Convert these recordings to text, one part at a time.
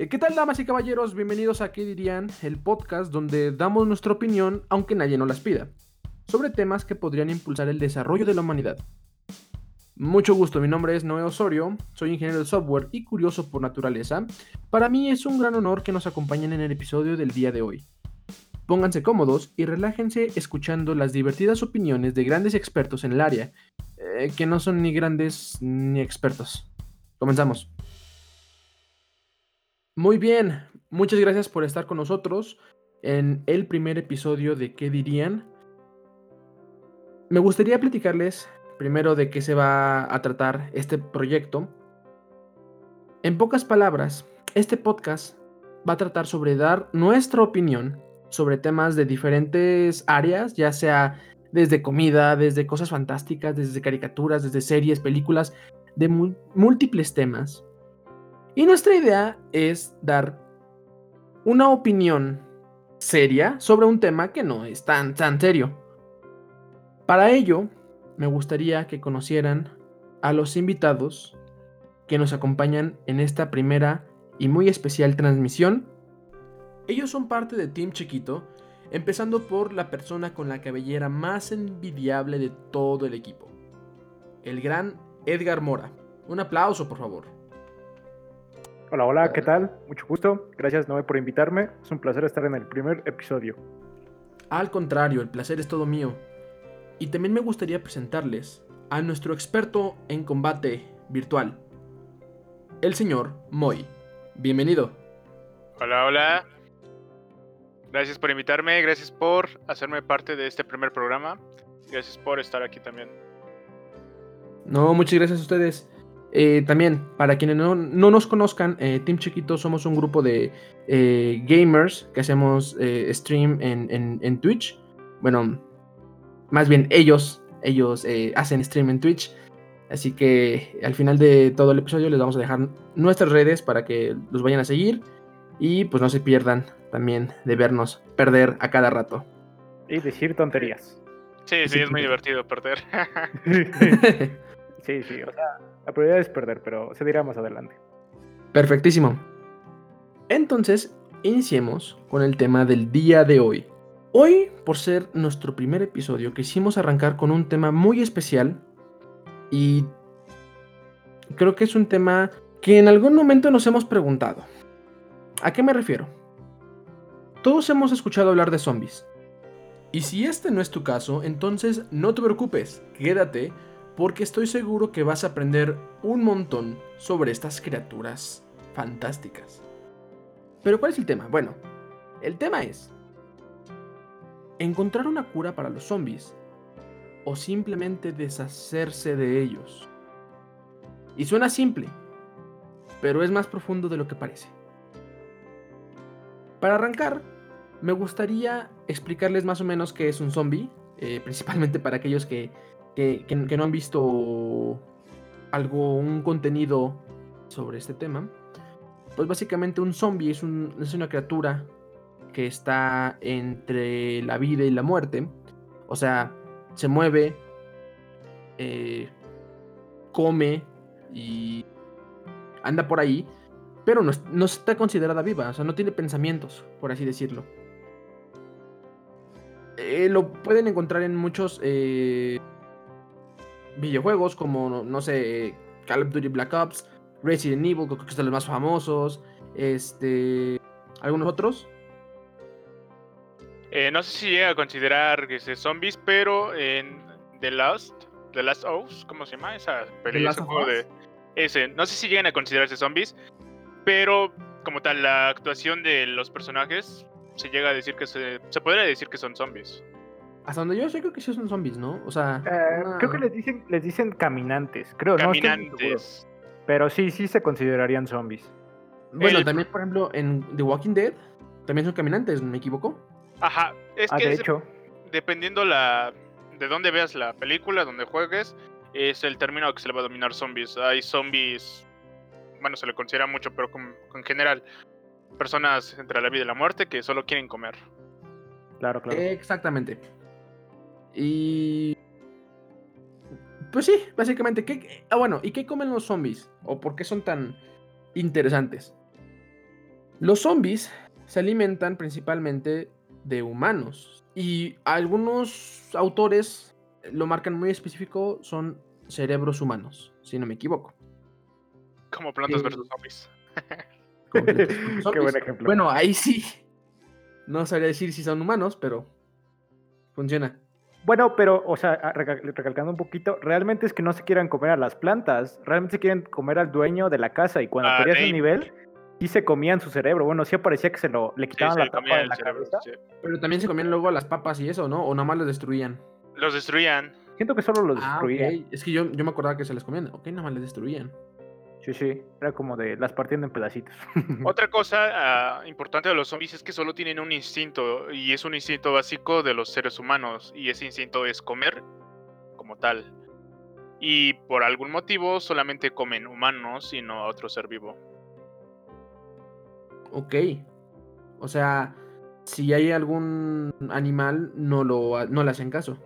Eh, ¿Qué tal, damas y caballeros? Bienvenidos a ¿Qué dirían? El podcast donde damos nuestra opinión, aunque nadie nos las pida, sobre temas que podrían impulsar el desarrollo de la humanidad. Mucho gusto, mi nombre es Noé Osorio, soy ingeniero de software y curioso por naturaleza. Para mí es un gran honor que nos acompañen en el episodio del día de hoy. Pónganse cómodos y relájense escuchando las divertidas opiniones de grandes expertos en el área, eh, que no son ni grandes ni expertos. Comenzamos. Muy bien, muchas gracias por estar con nosotros en el primer episodio de ¿Qué dirían? Me gustaría platicarles primero de qué se va a tratar este proyecto. En pocas palabras, este podcast va a tratar sobre dar nuestra opinión sobre temas de diferentes áreas, ya sea desde comida, desde cosas fantásticas, desde caricaturas, desde series, películas, de múltiples temas. Y nuestra idea es dar una opinión seria sobre un tema que no es tan, tan serio. Para ello, me gustaría que conocieran a los invitados que nos acompañan en esta primera y muy especial transmisión. Ellos son parte de Team Chiquito, empezando por la persona con la cabellera más envidiable de todo el equipo, el gran Edgar Mora. Un aplauso, por favor. Hola, hola, ¿qué tal? Mucho gusto. Gracias, Noé, por invitarme. Es un placer estar en el primer episodio. Al contrario, el placer es todo mío. Y también me gustaría presentarles a nuestro experto en combate virtual, el señor Moy. Bienvenido. Hola, hola. Gracias por invitarme, gracias por hacerme parte de este primer programa. Gracias por estar aquí también. No, muchas gracias a ustedes. Eh, también, para quienes no, nos conozcan, eh, Team Chiquito somos un grupo de eh, gamers que hacemos stream en, en, Twitch. Bueno, más bien ellos, ellos hacen stream en Twitch. Así que al final de todo el episodio les vamos a dejar nuestras redes para que los vayan a seguir y pues no se pierdan también de vernos perder a cada rato. Y decir tonterías. Sí, sí, es muy divertido perder. sí, sí, o sea, la prioridad es perder, pero se dirá más adelante. Perfectísimo. Entonces, iniciemos con el tema del día de hoy. Hoy, por ser nuestro primer episodio, quisimos arrancar con un tema muy especial y creo que es un tema que en algún momento nos hemos preguntado. ¿A qué me refiero? Todos hemos escuchado hablar de zombies. Y si este no es tu caso, entonces no te preocupes, quédate, porque estoy seguro que vas a aprender un montón sobre estas criaturas fantásticas. Pero ¿cuál es el tema? Bueno, el tema es encontrar una cura para los zombies o simplemente deshacerse de ellos. Y suena simple, pero es más profundo de lo que parece. Para arrancar, me gustaría explicarles más o menos qué es un zombie, eh, principalmente para aquellos que, no han visto algo, un contenido sobre este tema. Pues básicamente un zombie es, una criatura que está entre la vida y la muerte. O sea, se mueve, eh, come y anda por ahí, pero no, está considerada viva, o sea, no tiene pensamientos, por así decirlo. Eh, lo pueden encontrar en muchos eh, videojuegos como, no sé, Call of Duty Black Ops, Resident Evil, creo que son los más famosos, este, algunos otros. Eh, no sé si llega a considerar que es zombies, pero en The Last, The Last Us, ¿cómo se llama? Esa pelea, ese juego de... Ese, no sé si llegan a considerarse zombies, pero como tal, la actuación de los personajes se llega a decir que se, se podría decir que son zombies. Hasta donde yo sé creo que sí son zombies, ¿no? O sea, eh, creo que les dicen les dicen caminantes, creo, caminantes. pero sí, sí se considerarían zombies. Bueno, también por ejemplo en The Walking Dead también son caminantes, ¿me equivoco? Ajá, es ah, que de hecho. dependiendo la de dónde veas la película, donde juegues, es el término que se le va a dominar zombies. Hay zombies bueno, se le considera mucho, pero con, en general, personas entre la vida y la muerte que solo quieren comer. Claro, claro. Exactamente. Y. Pues sí, básicamente. ¿qué... Ah, bueno, ¿y qué comen los zombies? ¿O por qué son tan interesantes? Los zombies se alimentan principalmente de humanos y algunos autores lo marcan muy específico, son cerebros humanos, si no me equivoco. Como plantas versus zombies. Qué buen ejemplo. Bueno, ahí sí. No sabría decir si son humanos, pero funciona. Bueno, pero, o sea, recalcando un poquito, realmente es que no se quieran comer a las plantas, realmente se quieren comer al dueño de la casa y cuando querías el nivel, sí se comían su cerebro. Bueno, sí parecía que se lo le quitaban la tapa de la cabeza. Pero también se comían luego las papas y eso, ¿no? O nada más los destruían. Los destruían. Siento que solo los ah, destruían. Es que yo, yo me acordaba que se les comían. Ok, nada más les destruían. Sí, sí, era como de las partiendo en pedacitos. Otra cosa ah, importante de los zombies es que solo tienen un instinto y es un instinto básico de los seres humanos y ese instinto es comer como tal. Y por algún motivo solamente comen humanos y no a otro ser vivo. Ok. O sea, si hay algún animal, no, lo, no le hacen caso.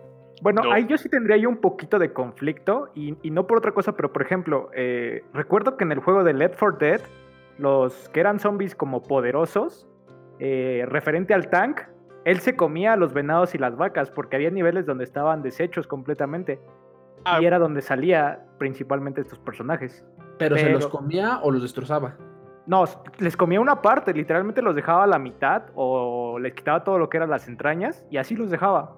Bueno, ahí yo sí tendría yo un poquito de conflicto y, no por otra cosa, pero por ejemplo, eh, recuerdo que en el juego de Left 4 Dead, los que eran zombies como poderosos, eh, referente al tank, él se comía a los venados y las vacas porque había niveles donde estaban deshechos completamente. Ah. Y era donde salía principalmente estos personajes. ¿Pero, se los comía o los destrozaba? No, les comía una parte, literalmente los dejaba a la mitad o les quitaba todo lo que eran las entrañas y así los dejaba.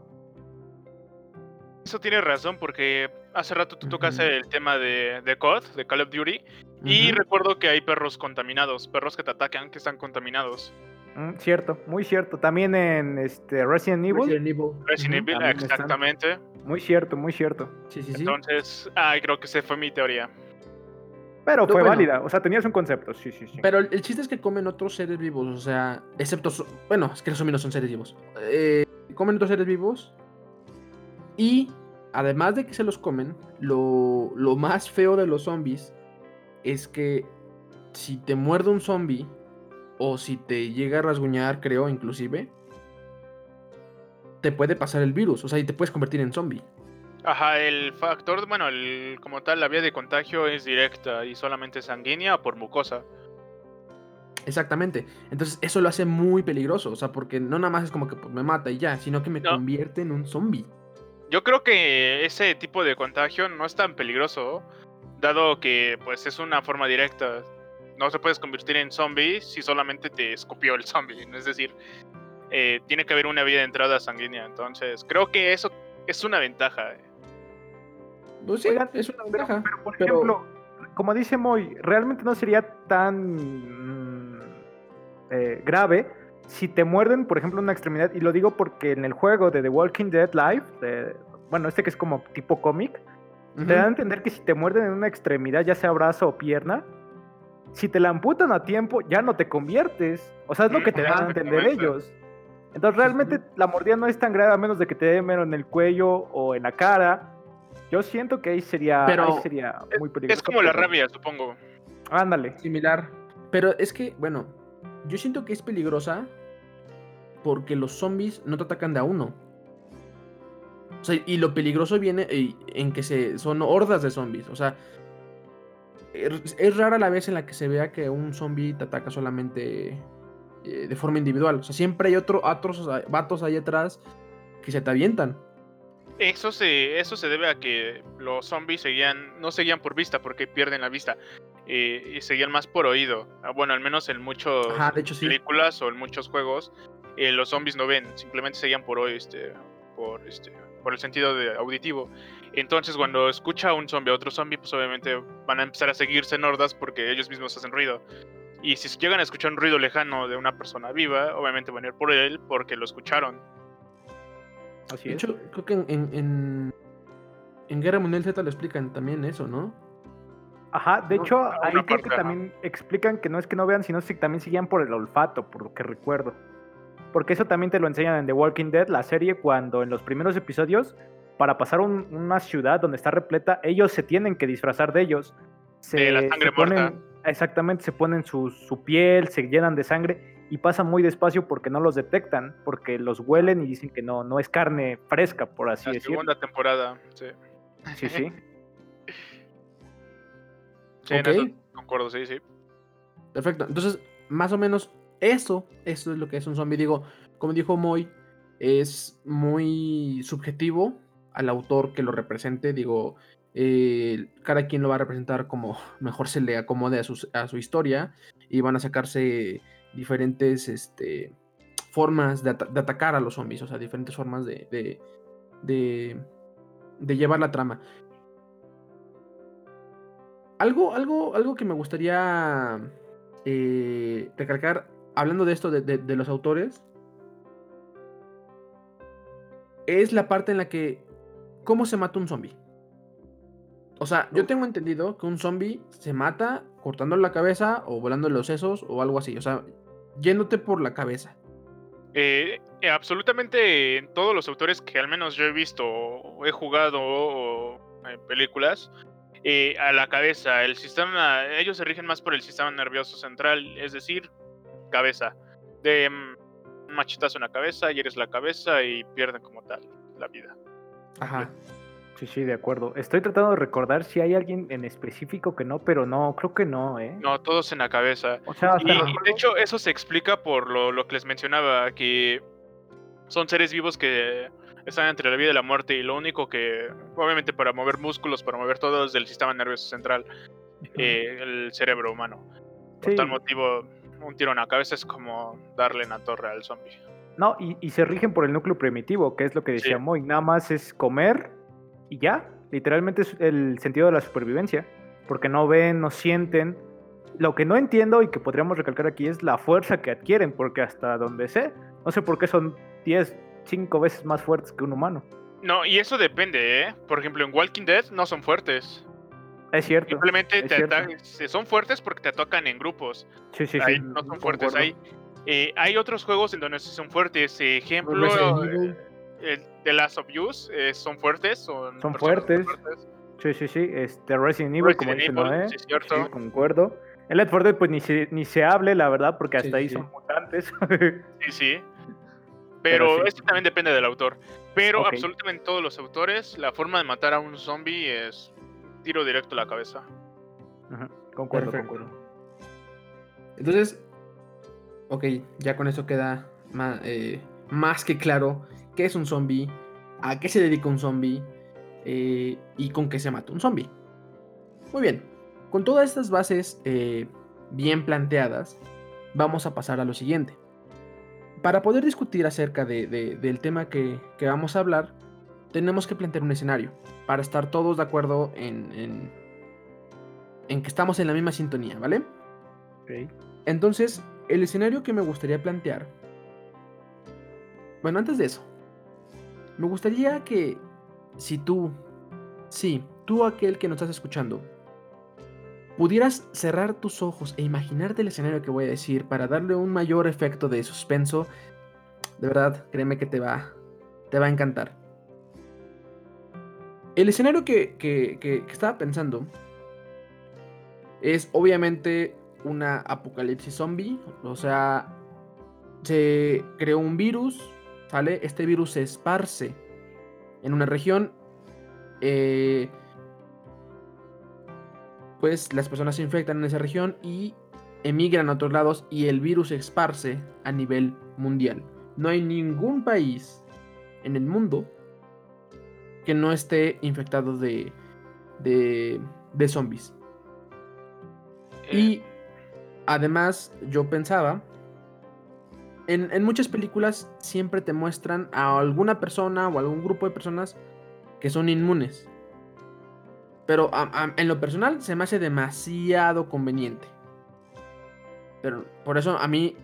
Eso tiene razón porque hace rato tú tocaste el tema de, de COD, de Call of Duty, y recuerdo que hay perros contaminados, perros que te atacan que están contaminados. Mm, cierto, muy cierto. También en este Resident Evil. Resident Evil, Resident Evil exactamente. Muy cierto, muy cierto. Sí, sí, sí. Entonces, ay, creo que esa fue mi teoría. Pero fue válida, o sea, tenías un concepto, sí, sí, sí. Pero el chiste es que comen otros seres vivos, o sea, excepto, bueno, es que los no son seres vivos. Eh, comen otros seres vivos y además de que se los comen, lo, más feo de los zombies es que si te muerde un zombie o si te llega a rasguñar, creo, inclusive, te puede pasar el virus, o sea, y te puedes convertir en zombie. Ajá, el factor, bueno, el, como tal, la vía de contagio es directa y solamente sanguínea o por mucosa. Exactamente. Entonces, eso lo hace muy peligroso, o sea, porque no nada más es como que pues, me mata y ya, sino que me convierte en un zombie. Yo creo que ese tipo de contagio no es tan peligroso, dado que pues es una forma directa. No se puedes convertir en zombie si solamente te escupió el zombie. Es decir, eh, tiene que haber una vía de entrada sanguínea. Entonces, creo que eso es una ventaja. Pues sí, es una ventaja. Pero, por ejemplo, como dice Moy, realmente no sería tan mm, eh, grave si te muerden, por ejemplo, una extremidad, y lo digo porque en el juego de The Walking Dead Live, bueno, este que es como tipo cómic, te dan a entender que si te muerden en una extremidad, ya sea brazo o pierna, si te la amputan a tiempo, ya no te conviertes. O sea, es lo que te dan a entender ellos. Entonces, realmente la mordida no es tan grave a menos de que te den menos en el cuello o en la cara. Yo siento que ahí sería, sería muy peligroso. Es como la rabia, supongo. Ándale. Similar. Pero es que, bueno, yo siento que es peligrosa porque los zombies no te atacan de a uno. O sea, y lo peligroso viene en que se, son hordas de zombies. O sea, es rara la vez en la que se vea que un zombie te ataca solamente eh, de forma individual. O sea, siempre hay otro, otros vatos ahí atrás que se te avientan. Eso se, eso se debe a que los zombies seguían, no seguían por vista porque pierden la vista. Eh, y seguían más por oído. Ah, bueno, al menos en muchas películas o en muchos juegos, eh, los zombies no ven, simplemente seguían por oído, este, por, este, por el sentido de auditivo. Entonces, cuando escucha un zombie a otro zombie, pues obviamente van a empezar a seguirse en hordas porque ellos mismos hacen ruido. Y si llegan a escuchar un ruido lejano de una persona viva, obviamente van a ir por él porque lo escucharon. Así de hecho, creo que en, en, en Guerra Mundial Z lo explican también eso, ¿no? Ajá, de hecho, ahí creo que también explican que no es que no vean, sino que también siguen por el olfato, por lo que recuerdo. Porque eso también te lo enseñan en The Walking Dead, la serie, cuando en los primeros episodios, para pasar una ciudad donde está repleta, ellos se tienen que disfrazar de ellos. Se, la sangre ponen, Exactamente, se ponen su, su piel, se llenan de sangre y pasan muy despacio porque no los detectan, porque los huelen y dicen que no, no es carne fresca, por así decirlo. Segunda temporada, sí. Sí, sí. Sí, en eso concuerdo, sí, sí. Perfecto. Entonces, más o menos, Eso, eso es lo que es un zombie. Digo, como dijo Moy, es muy subjetivo al autor que lo represente. Digo, eh, cada quien lo va a representar como mejor se le acomode a su, a su historia y van a sacarse diferentes este, formas de, atacar a los zombies, o sea, diferentes formas de, de, de, llevar la trama. Algo, algo, algo que me gustaría eh, recalcar, hablando de esto de, los autores, es la parte en la que, ¿cómo se mata un zombie? O sea, yo tengo entendido que un zombie se mata cortándole la cabeza o volando los sesos o algo así. O sea, yéndote por la cabeza. Eh, eh, absolutamente en todos los autores que al menos yo he visto o he jugado o, en películas, eh, a la cabeza. El sistema, ellos se rigen más por el sistema nervioso central, es decir, cabeza. De mm, machetazo en la cabeza, y eres la cabeza y pierden como tal la vida. Ajá. Sí, sí, de acuerdo. Estoy tratando de recordar si hay alguien en específico que no, pero no, creo que no, ¿eh? No, todos en la cabeza. O sea, y, de hecho eso se explica por lo, que les mencionaba, que son seres vivos que están entre la vida y la muerte y lo único que, obviamente para mover músculos, para mover todo es del sistema nervioso central, eh, el cerebro humano. Por tal motivo, un tiro en la cabeza es como darle en la torre al zombie. No, y, se rigen por el núcleo primitivo, que es lo que decía Moy. Nada más es comer, y ya, literalmente es el sentido de la supervivencia, porque no ven, no sienten. Lo que no entiendo y que podríamos recalcar aquí es la fuerza que adquieren, porque hasta donde sé, no sé por qué son 10, 5 veces más fuertes que un humano. No, y eso depende, ¿eh? Por ejemplo, en Walking Dead no son fuertes. Es cierto. Simplemente te son fuertes porque te tocan en grupos. Sí, sí, Ahí sí. No son fuertes. Hay, eh, hay otros juegos en donde sí son fuertes. Ejemplo, el The Last of Us eh, son fuertes. Son, son fuertes. Sí, sí, sí. Este Resident Evil, como dice Noé. Sí, cierto. Sí, concuerdo. El Left 4 Dead, pues ni se, ni se hable, la verdad, porque hasta ahí son mutantes. sí, sí. Pero, esto también depende del autor. Pero absolutamente todos los autores, la forma de matar a un zombie es tiro directo a la cabeza. Concuerdo, concuerdo. Entonces, ok, ya con eso queda más, eh, más que claro qué es un zombie, a qué se dedica un zombie eh, y con qué se mata un zombie. Muy bien, con todas estas bases eh, bien planteadas, vamos a pasar a lo siguiente. Para poder discutir acerca del tema que, vamos a hablar, tenemos que plantear un escenario para estar todos de acuerdo en, en, que estamos en la misma sintonía, ¿vale? Entonces, el escenario que me gustaría plantear. Bueno, antes de eso, me gustaría que si tú, sí, tú aquel que nos estás escuchando, pudieras cerrar tus ojos e imaginarte el escenario que voy a decir para darle un mayor efecto de suspenso, de verdad, créeme que te va, te va a encantar. El escenario que, que, que estaba pensando es obviamente una apocalipsis zombie, o sea, se creó un virus ¿Sale? Este virus se esparce en una región. Eh, pues las personas se infectan en esa región y emigran a otros lados y el virus se esparce a nivel mundial. No hay ningún país en el mundo que no esté infectado de, de, de zombies. Y eh. además yo pensaba en, muchas películas siempre te muestran a alguna persona o algún grupo de personas que son inmunes. Pero en lo personal se me hace demasiado conveniente. Pero por eso a mí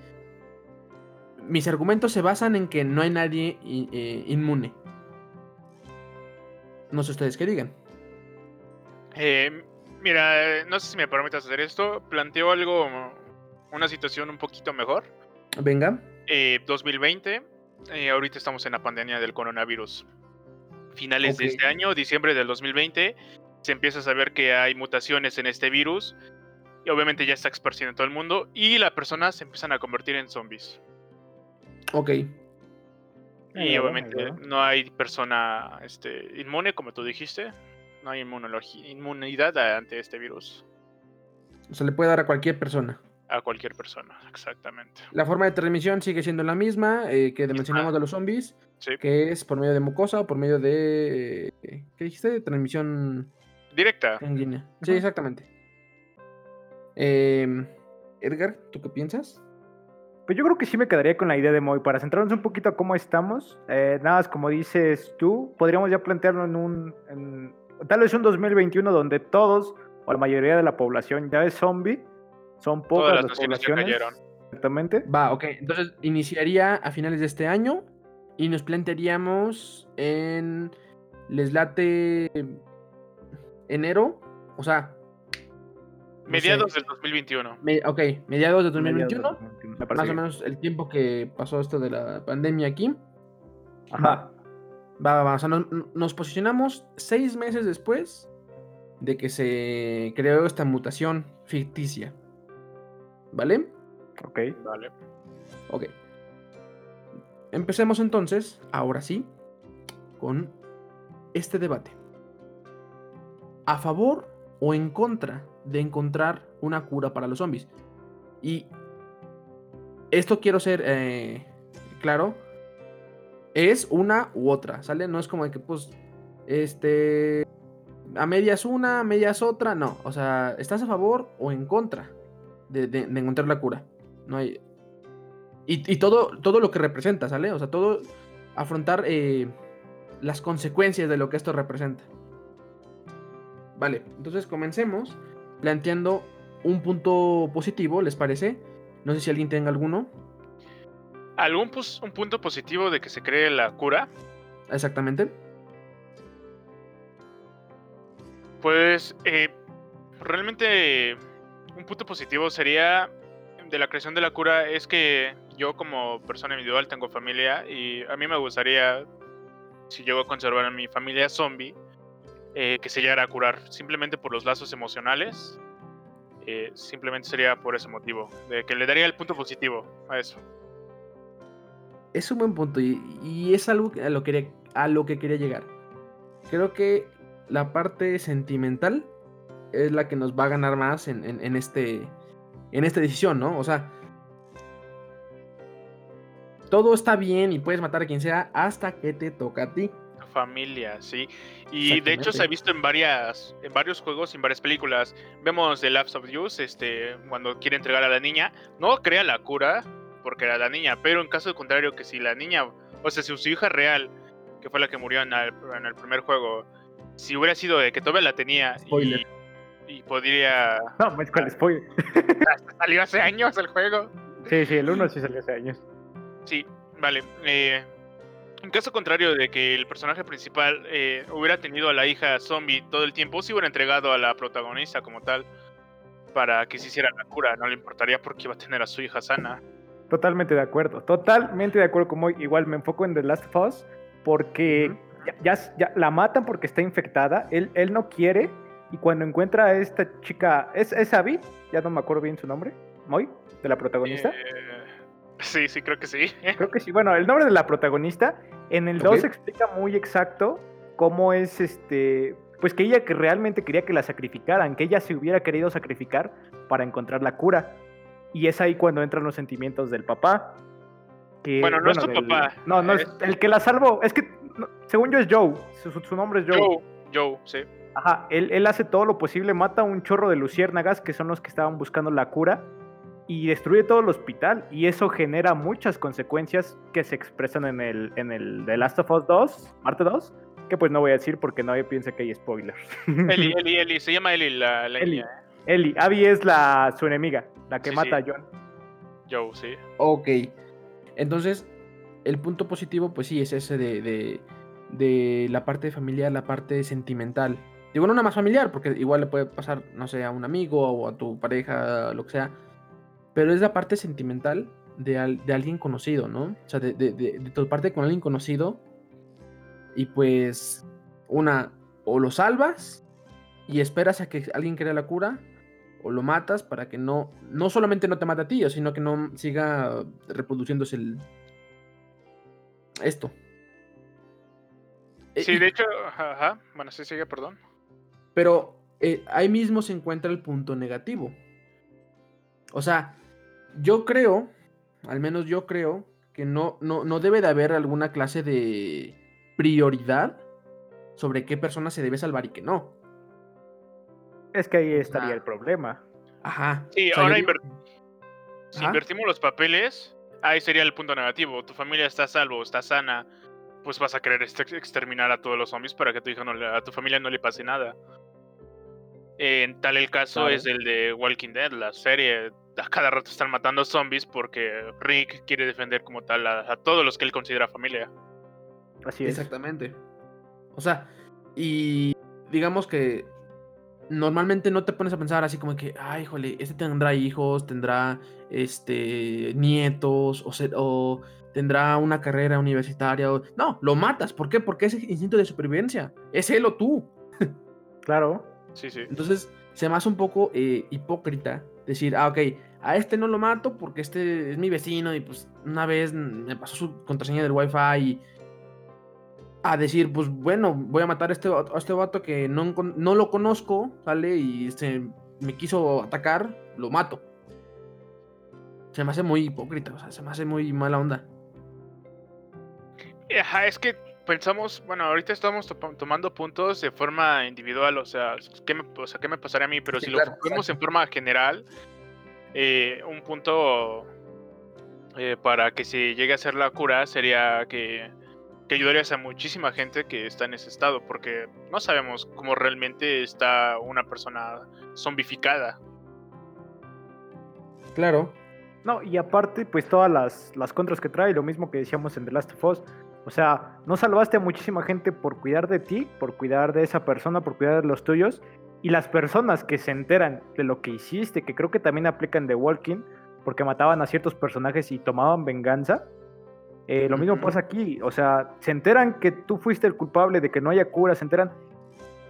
mis argumentos se basan en que no hay nadie eh, inmune. No sé ustedes qué digan. Eh, mira, no sé si me permitas hacer esto. Planteo algo, una situación un poquito mejor. Venga. 2020, eh, eh, ahorita estamos en la pandemia del coronavirus. Finales de este año, diciembre del 2020, se empieza a saber que hay mutaciones en este virus y obviamente ya está esparciendo en todo el mundo y las personas se empiezan a convertir en zombies. Ok. Y obviamente no hay persona este, inmune, como tú dijiste. No hay inmunidad ante este virus. Se le puede dar a cualquier persona a cualquier persona, exactamente. La forma de transmisión sigue siendo la misma eh, que mencionamos de los zombies, que es por medio de mucosa o por medio de... ¿Qué dijiste? Transmisión... Directa. Sí, exactamente. Em, Edgar, ¿tú qué piensas? Pues yo creo que sí me quedaría con la idea de Moy. Para centrarnos un poquito a cómo estamos, eh, nada más como dices tú, podríamos ya plantearlo en un... tal vez un 2021 donde todos o la mayoría de la población ya es zombie son pocas las, poblaciones. Exactamente. Va, ok. Entonces iniciaría a finales de este año y nos plantearíamos en. Les late. Enero. O sea. mediados del 2021. ok, mediados del 2021. más o menos el tiempo que pasó esto de la pandemia aquí. Ajá. Va, va, va. O sea, nos posicionamos seis meses después de que se creó esta mutación ficticia. ¿Vale? Ok. Vale. Ok. Empecemos entonces, ahora sí, con este debate. ¿A favor o en contra de encontrar una cura para los zombies? Y esto quiero ser eh, claro. Es una u otra, ¿sale? No es como de que, pues, este, a medias una, a medias otra, no. O sea, ¿estás a favor o en contra? De, encontrar la cura. No hay. Y, todo, todo lo que representa, ¿sale? O sea, todo. Afrontar eh, las consecuencias de lo que esto representa. Vale, entonces comencemos planteando un punto positivo, ¿les parece? No sé si alguien tenga alguno. ¿Algún un punto positivo de que se cree la cura? Exactamente. Pues eh, realmente un punto positivo sería de la creación de la cura es que yo como persona individual tengo familia y a mí me gustaría, si llego a conservar a mi familia zombie, eh, que se llegara a curar simplemente por los lazos emocionales. Eh, simplemente sería por ese motivo, de que le daría el punto positivo a eso. Es un buen punto y, es algo a lo, que, a lo que quería llegar. Creo que la parte sentimental es la que nos va a ganar más en, este, en esta decisión, ¿no? O sea, todo está bien y puedes matar a quien sea hasta que te toca a ti. Familia, sí. Y de hecho se ha visto en varias, en varios juegos, en varias películas. Vemos The Labs of Use, este, cuando quiere entregar a la niña, no crea la cura porque era la niña, pero en caso contrario que si la niña, o sea, si su hija real, que fue la que murió en el, primer juego, si hubiera sido de que todavía la tenía y y podría. No, es con spoiler. salió hace años el juego. Sí, sí, el 1 sí salió hace años. Sí, vale. Eh, en caso contrario de que el personaje principal eh, hubiera tenido a la hija zombie todo el tiempo, si hubiera entregado a la protagonista como tal para que se hiciera la cura, no le importaría porque iba a tener a su hija sana. Totalmente de acuerdo, totalmente de acuerdo. Como igual me enfoco en The Last of Us porque ya, ya, la matan porque está infectada. Él, él no quiere y cuando encuentra a esta chica, ¿es, es Abby? Ya no me acuerdo bien su nombre. ¿Moy? ¿De la protagonista? Eh, sí, sí, creo que sí. Creo que sí. Bueno, el nombre de la protagonista en el 2 explica muy exacto cómo es este. Pues que ella que realmente quería que la sacrificaran, que ella se hubiera querido sacrificar para encontrar la cura. Y es ahí cuando entran los sentimientos del papá. Que, bueno, no es tu papá. No, no es, el que la salvó. Es que, según yo, es Joe. Su, su nombre es Joe. Joe, Joe, sí. Ajá, él, hace todo lo posible, mata a un chorro de luciérnagas que son los que estaban buscando la cura y destruye todo el hospital y eso genera muchas consecuencias que se expresan en el, en el The Last of Us 2, Marte 2, que pues no voy a decir porque nadie piensa que hay spoilers. Eli, Eli, Eli, se llama Eli la, la Eli, niña. Eli, Abby es la, su enemiga, la que mata a John. Joe, sí. Ok, entonces el punto positivo pues sí es ese de, de, de la parte familiar, la parte sentimental Digo, no una más familiar, porque igual le puede pasar, no sé, a un amigo o a tu pareja, lo que sea. Pero es la parte sentimental de, alguien conocido, ¿no? O sea, de, tu parte con alguien conocido. Y pues, una, o lo salvas y esperas a que alguien crea la cura, o lo matas para que no, no solamente no te mate a ti, sino que no siga reproduciéndose el, esto. Sí, de hecho, ajá, bueno, sí, sigue, perdón. Pero eh, ahí mismo se encuentra el punto negativo. O sea, yo creo, al menos yo creo, que no, no, no debe de haber alguna clase de prioridad sobre qué persona se debe salvar y qué no. Es que ahí estaría el problema. Ajá. Sí, ahora si invertimos los papeles, ahí sería el punto negativo. Tu familia está salvo, está sana, pues vas a querer exterminar a todos los zombies para que tu hijo no a tu familia no le pase nada. En tal el caso es el de Walking Dead, la serie. A cada rato están matando zombies porque Rick quiere defender como tal a, todos los que él considera familia. Así es. Exactamente. O sea, y digamos que normalmente no te pones a pensar así como que, ay, híjole, este tendrá hijos, tendrá este nietos o, o tendrá una carrera universitaria. No, lo matas. ¿Por qué? Porque es instinto de supervivencia. Es él o tú. claro. Sí, sí. Entonces, se me hace un poco eh, hipócrita decir, ah, ok, a este no lo mato porque este es mi vecino y pues una vez me pasó su contraseña del wifi y a decir, pues bueno, voy a matar a este, a este vato que no, no lo conozco, ¿sale? Y este, me quiso atacar, lo mato. Se me hace muy hipócrita, o sea, se me hace muy mala onda. Ajá, es que pensamos, bueno, ahorita estamos tomando puntos de forma individual, o sea, ¿qué me, o sea, ¿qué me pasaría a mí? Pero si lo vemos en forma general, eh, un punto eh, para que se llegue a hacer la cura sería que, que ayudarías a muchísima gente que está en ese estado, porque no sabemos cómo realmente está una persona zombificada. Claro. No, y aparte, pues todas las, las contras que trae, lo mismo que decíamos en The Last of Us, o sea, no salvaste a muchísima gente por cuidar de ti, por cuidar de esa persona, por cuidar de los tuyos. Y las personas que se enteran de lo que hiciste, que creo que también aplican The Walking, porque mataban a ciertos personajes y tomaban venganza. Eh, lo mismo pasa aquí. O sea, se enteran que tú fuiste el culpable de que no haya cura, se enteran,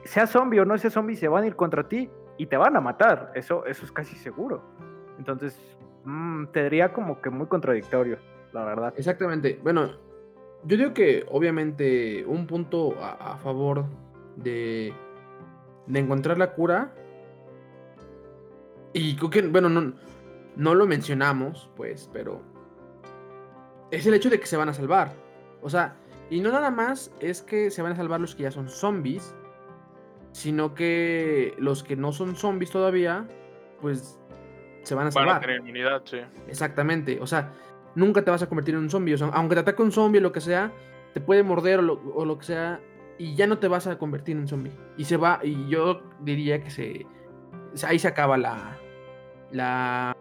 sea zombie o no sea zombie, se van a ir contra ti y te van a matar. Eso, eso es casi seguro. Entonces, mmm, te diría como que muy contradictorio, la verdad. Exactamente. Bueno, yo digo que obviamente un punto a, favor de, de, encontrar la cura. Y creo que, bueno, no, no lo mencionamos, pues, pero es el hecho de que se van a salvar. O sea, y no nada más es que se van a salvar los que ya son zombies, sino que los que no son zombies todavía, pues se van a salvar. Van a tener inmunidad, sí. Exactamente. O sea, nunca te vas a convertir en un zombie. O aunque te ataque un zombie o lo que sea, te puede morder o lo, que sea, y ya no te vas a convertir en un zombie. Y se va, y yo diría que se. Ahí se acaba la. La.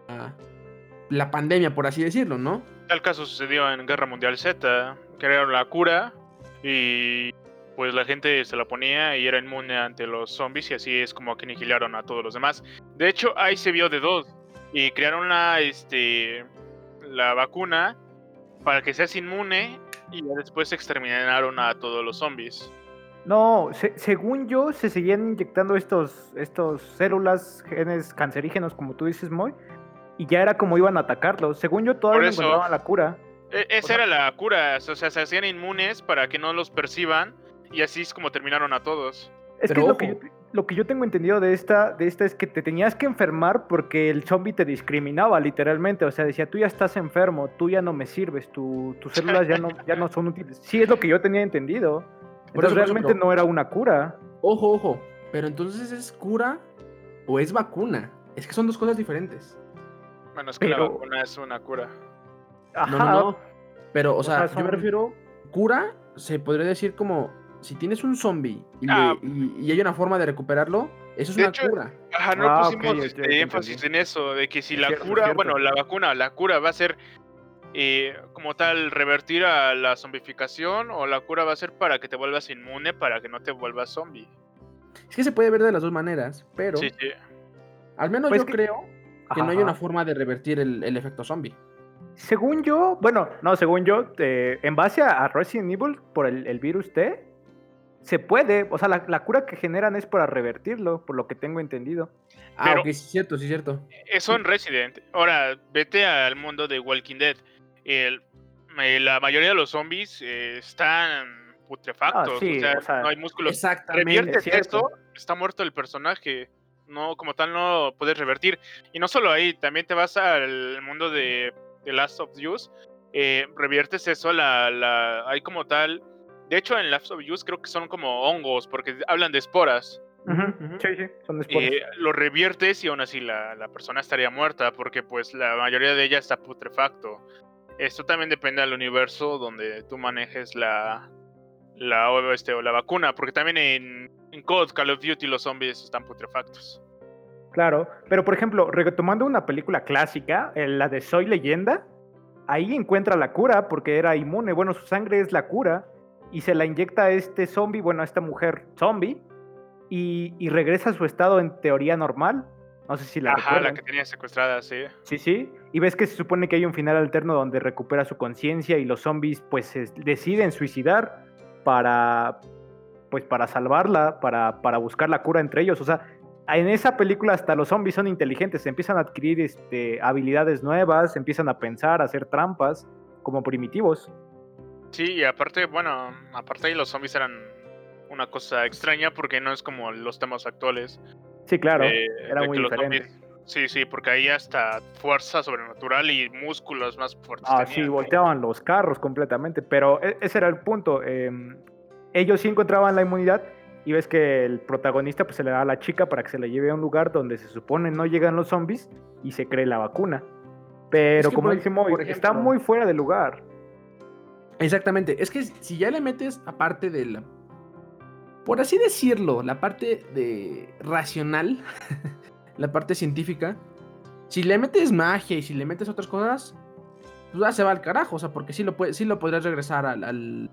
La pandemia, por así decirlo, ¿no? Tal caso sucedió en Guerra Mundial Z. Crearon la cura y pues la gente se la ponía y era inmune ante los zombies y así es como que aniquilaron a todos los demás. De hecho, ahí se vio de dos y crearon la, este, la vacuna para que seas inmune y después exterminaron a todos los zombies. No, según yo, se seguían inyectando estos, estos células, genes cancerígenos, como tú dices, Moy, y ya era como iban a atacarlos. Según yo, todavía no encontraban la cura. E, esa era la cura, o sea, se hacían inmunes para que no los perciban, y así es como terminaron a todos. Es que lo que, yo, lo que yo tengo entendido de esta, de esta es que te tenías que enfermar porque el zombie te discriminaba literalmente. O sea, decía, tú ya estás enfermo, tú ya no me sirves, tus células ya no, ya no son útiles. Sí, es lo que yo tenía entendido. Pero realmente no era una cura. Ojo, ojo. Pero entonces es cura o es vacuna. Es que son dos cosas diferentes. Bueno, es que la vacuna es una cura. No, no, no. Pero, o sea, yo me refiero, cura se podría decir como si tienes un zombie ah. y, hay una forma de recuperarlo, eso es una cura. Ajá, no ah, pusimos este, énfasis en eso, de que si la cura, bueno, la vacuna, la cura va a ser eh, como tal revertir a la zombificación o la cura va a ser para que te vuelvas inmune, para que no te vuelvas zombie. Es que se puede ver de las dos maneras, pero sí, sí. al menos pues yo creo que no hay una forma de revertir el, efecto zombie. Según yo, bueno, no, según yo, eh, en base a Resident Evil, por el, el virus T, se puede, o sea, la, cura que generan es para revertirlo, por lo que tengo entendido. Ah, ok, sí es cierto, sí es cierto. Eso en Resident. Ahora, vete al mundo de Walking Dead. El, eh, la mayoría de los zombies eh, están putrefactos, ah, o, sea, no hay músculos. Exactamente. esto, está muerto el personaje. no, como tal, no puedes revertir. Y no solo ahí, también te vas al mundo de, The Last of Us, eh, reviertes eso, la, la, hay como tal. De hecho, en Last of Us creo que son como hongos, porque hablan de esporas. Sí, sí, son esporas. Eh, lo reviertes y aún así la, la, persona estaría muerta, porque pues la mayoría de ella está putrefacto. Esto también depende del universo donde tú manejes la, la, este, o la vacuna, porque también en, en COD, Call of Duty, los zombies están putrefactos. Claro, pero por ejemplo, retomando una película clásica, eh, la de Soy Leyenda, ahí encuentra la cura porque era inmune. Bueno, su sangre es la cura y se la inyecta a este zombie, bueno, a esta mujer zombie, y, regresa a su estado en teoría normal. No sé si la Ajá, la que tenía secuestrada, sí. Sí, sí. Y ves que se supone que hay un final alterno donde recupera su conciencia y los zombies pues deciden suicidar para pues para salvarla, para, para buscar la cura entre ellos. O sea, en esa película hasta los zombies son inteligentes, empiezan a adquirir este, habilidades nuevas, empiezan a pensar, a hacer trampas, como primitivos. Sí, y aparte, bueno, aparte ahí los zombies eran una cosa extraña porque no es como los temas actuales. Sí, claro, era muy diferente. sí, sí, porque ahí hasta fuerza sobrenatural y músculos más fuertes. Ah, sí, volteaban los carros completamente, pero e, ese era el punto. Em, ellos sí encontraban la inmunidad y ves que el protagonista pues se le da a la chica para que se la lleve a un lugar donde se supone no llegan los zombies y se cree la vacuna. Pero como dice Moy, está muy fuera de lugar. Exactamente, es que si ya le metes aparte de la, por así decirlo, la parte de racional, la parte científica, si le metes magia y si le metes otras cosas, pues ya se va al carajo, o sea, porque sí lo, puede, sí lo podrías regresar al,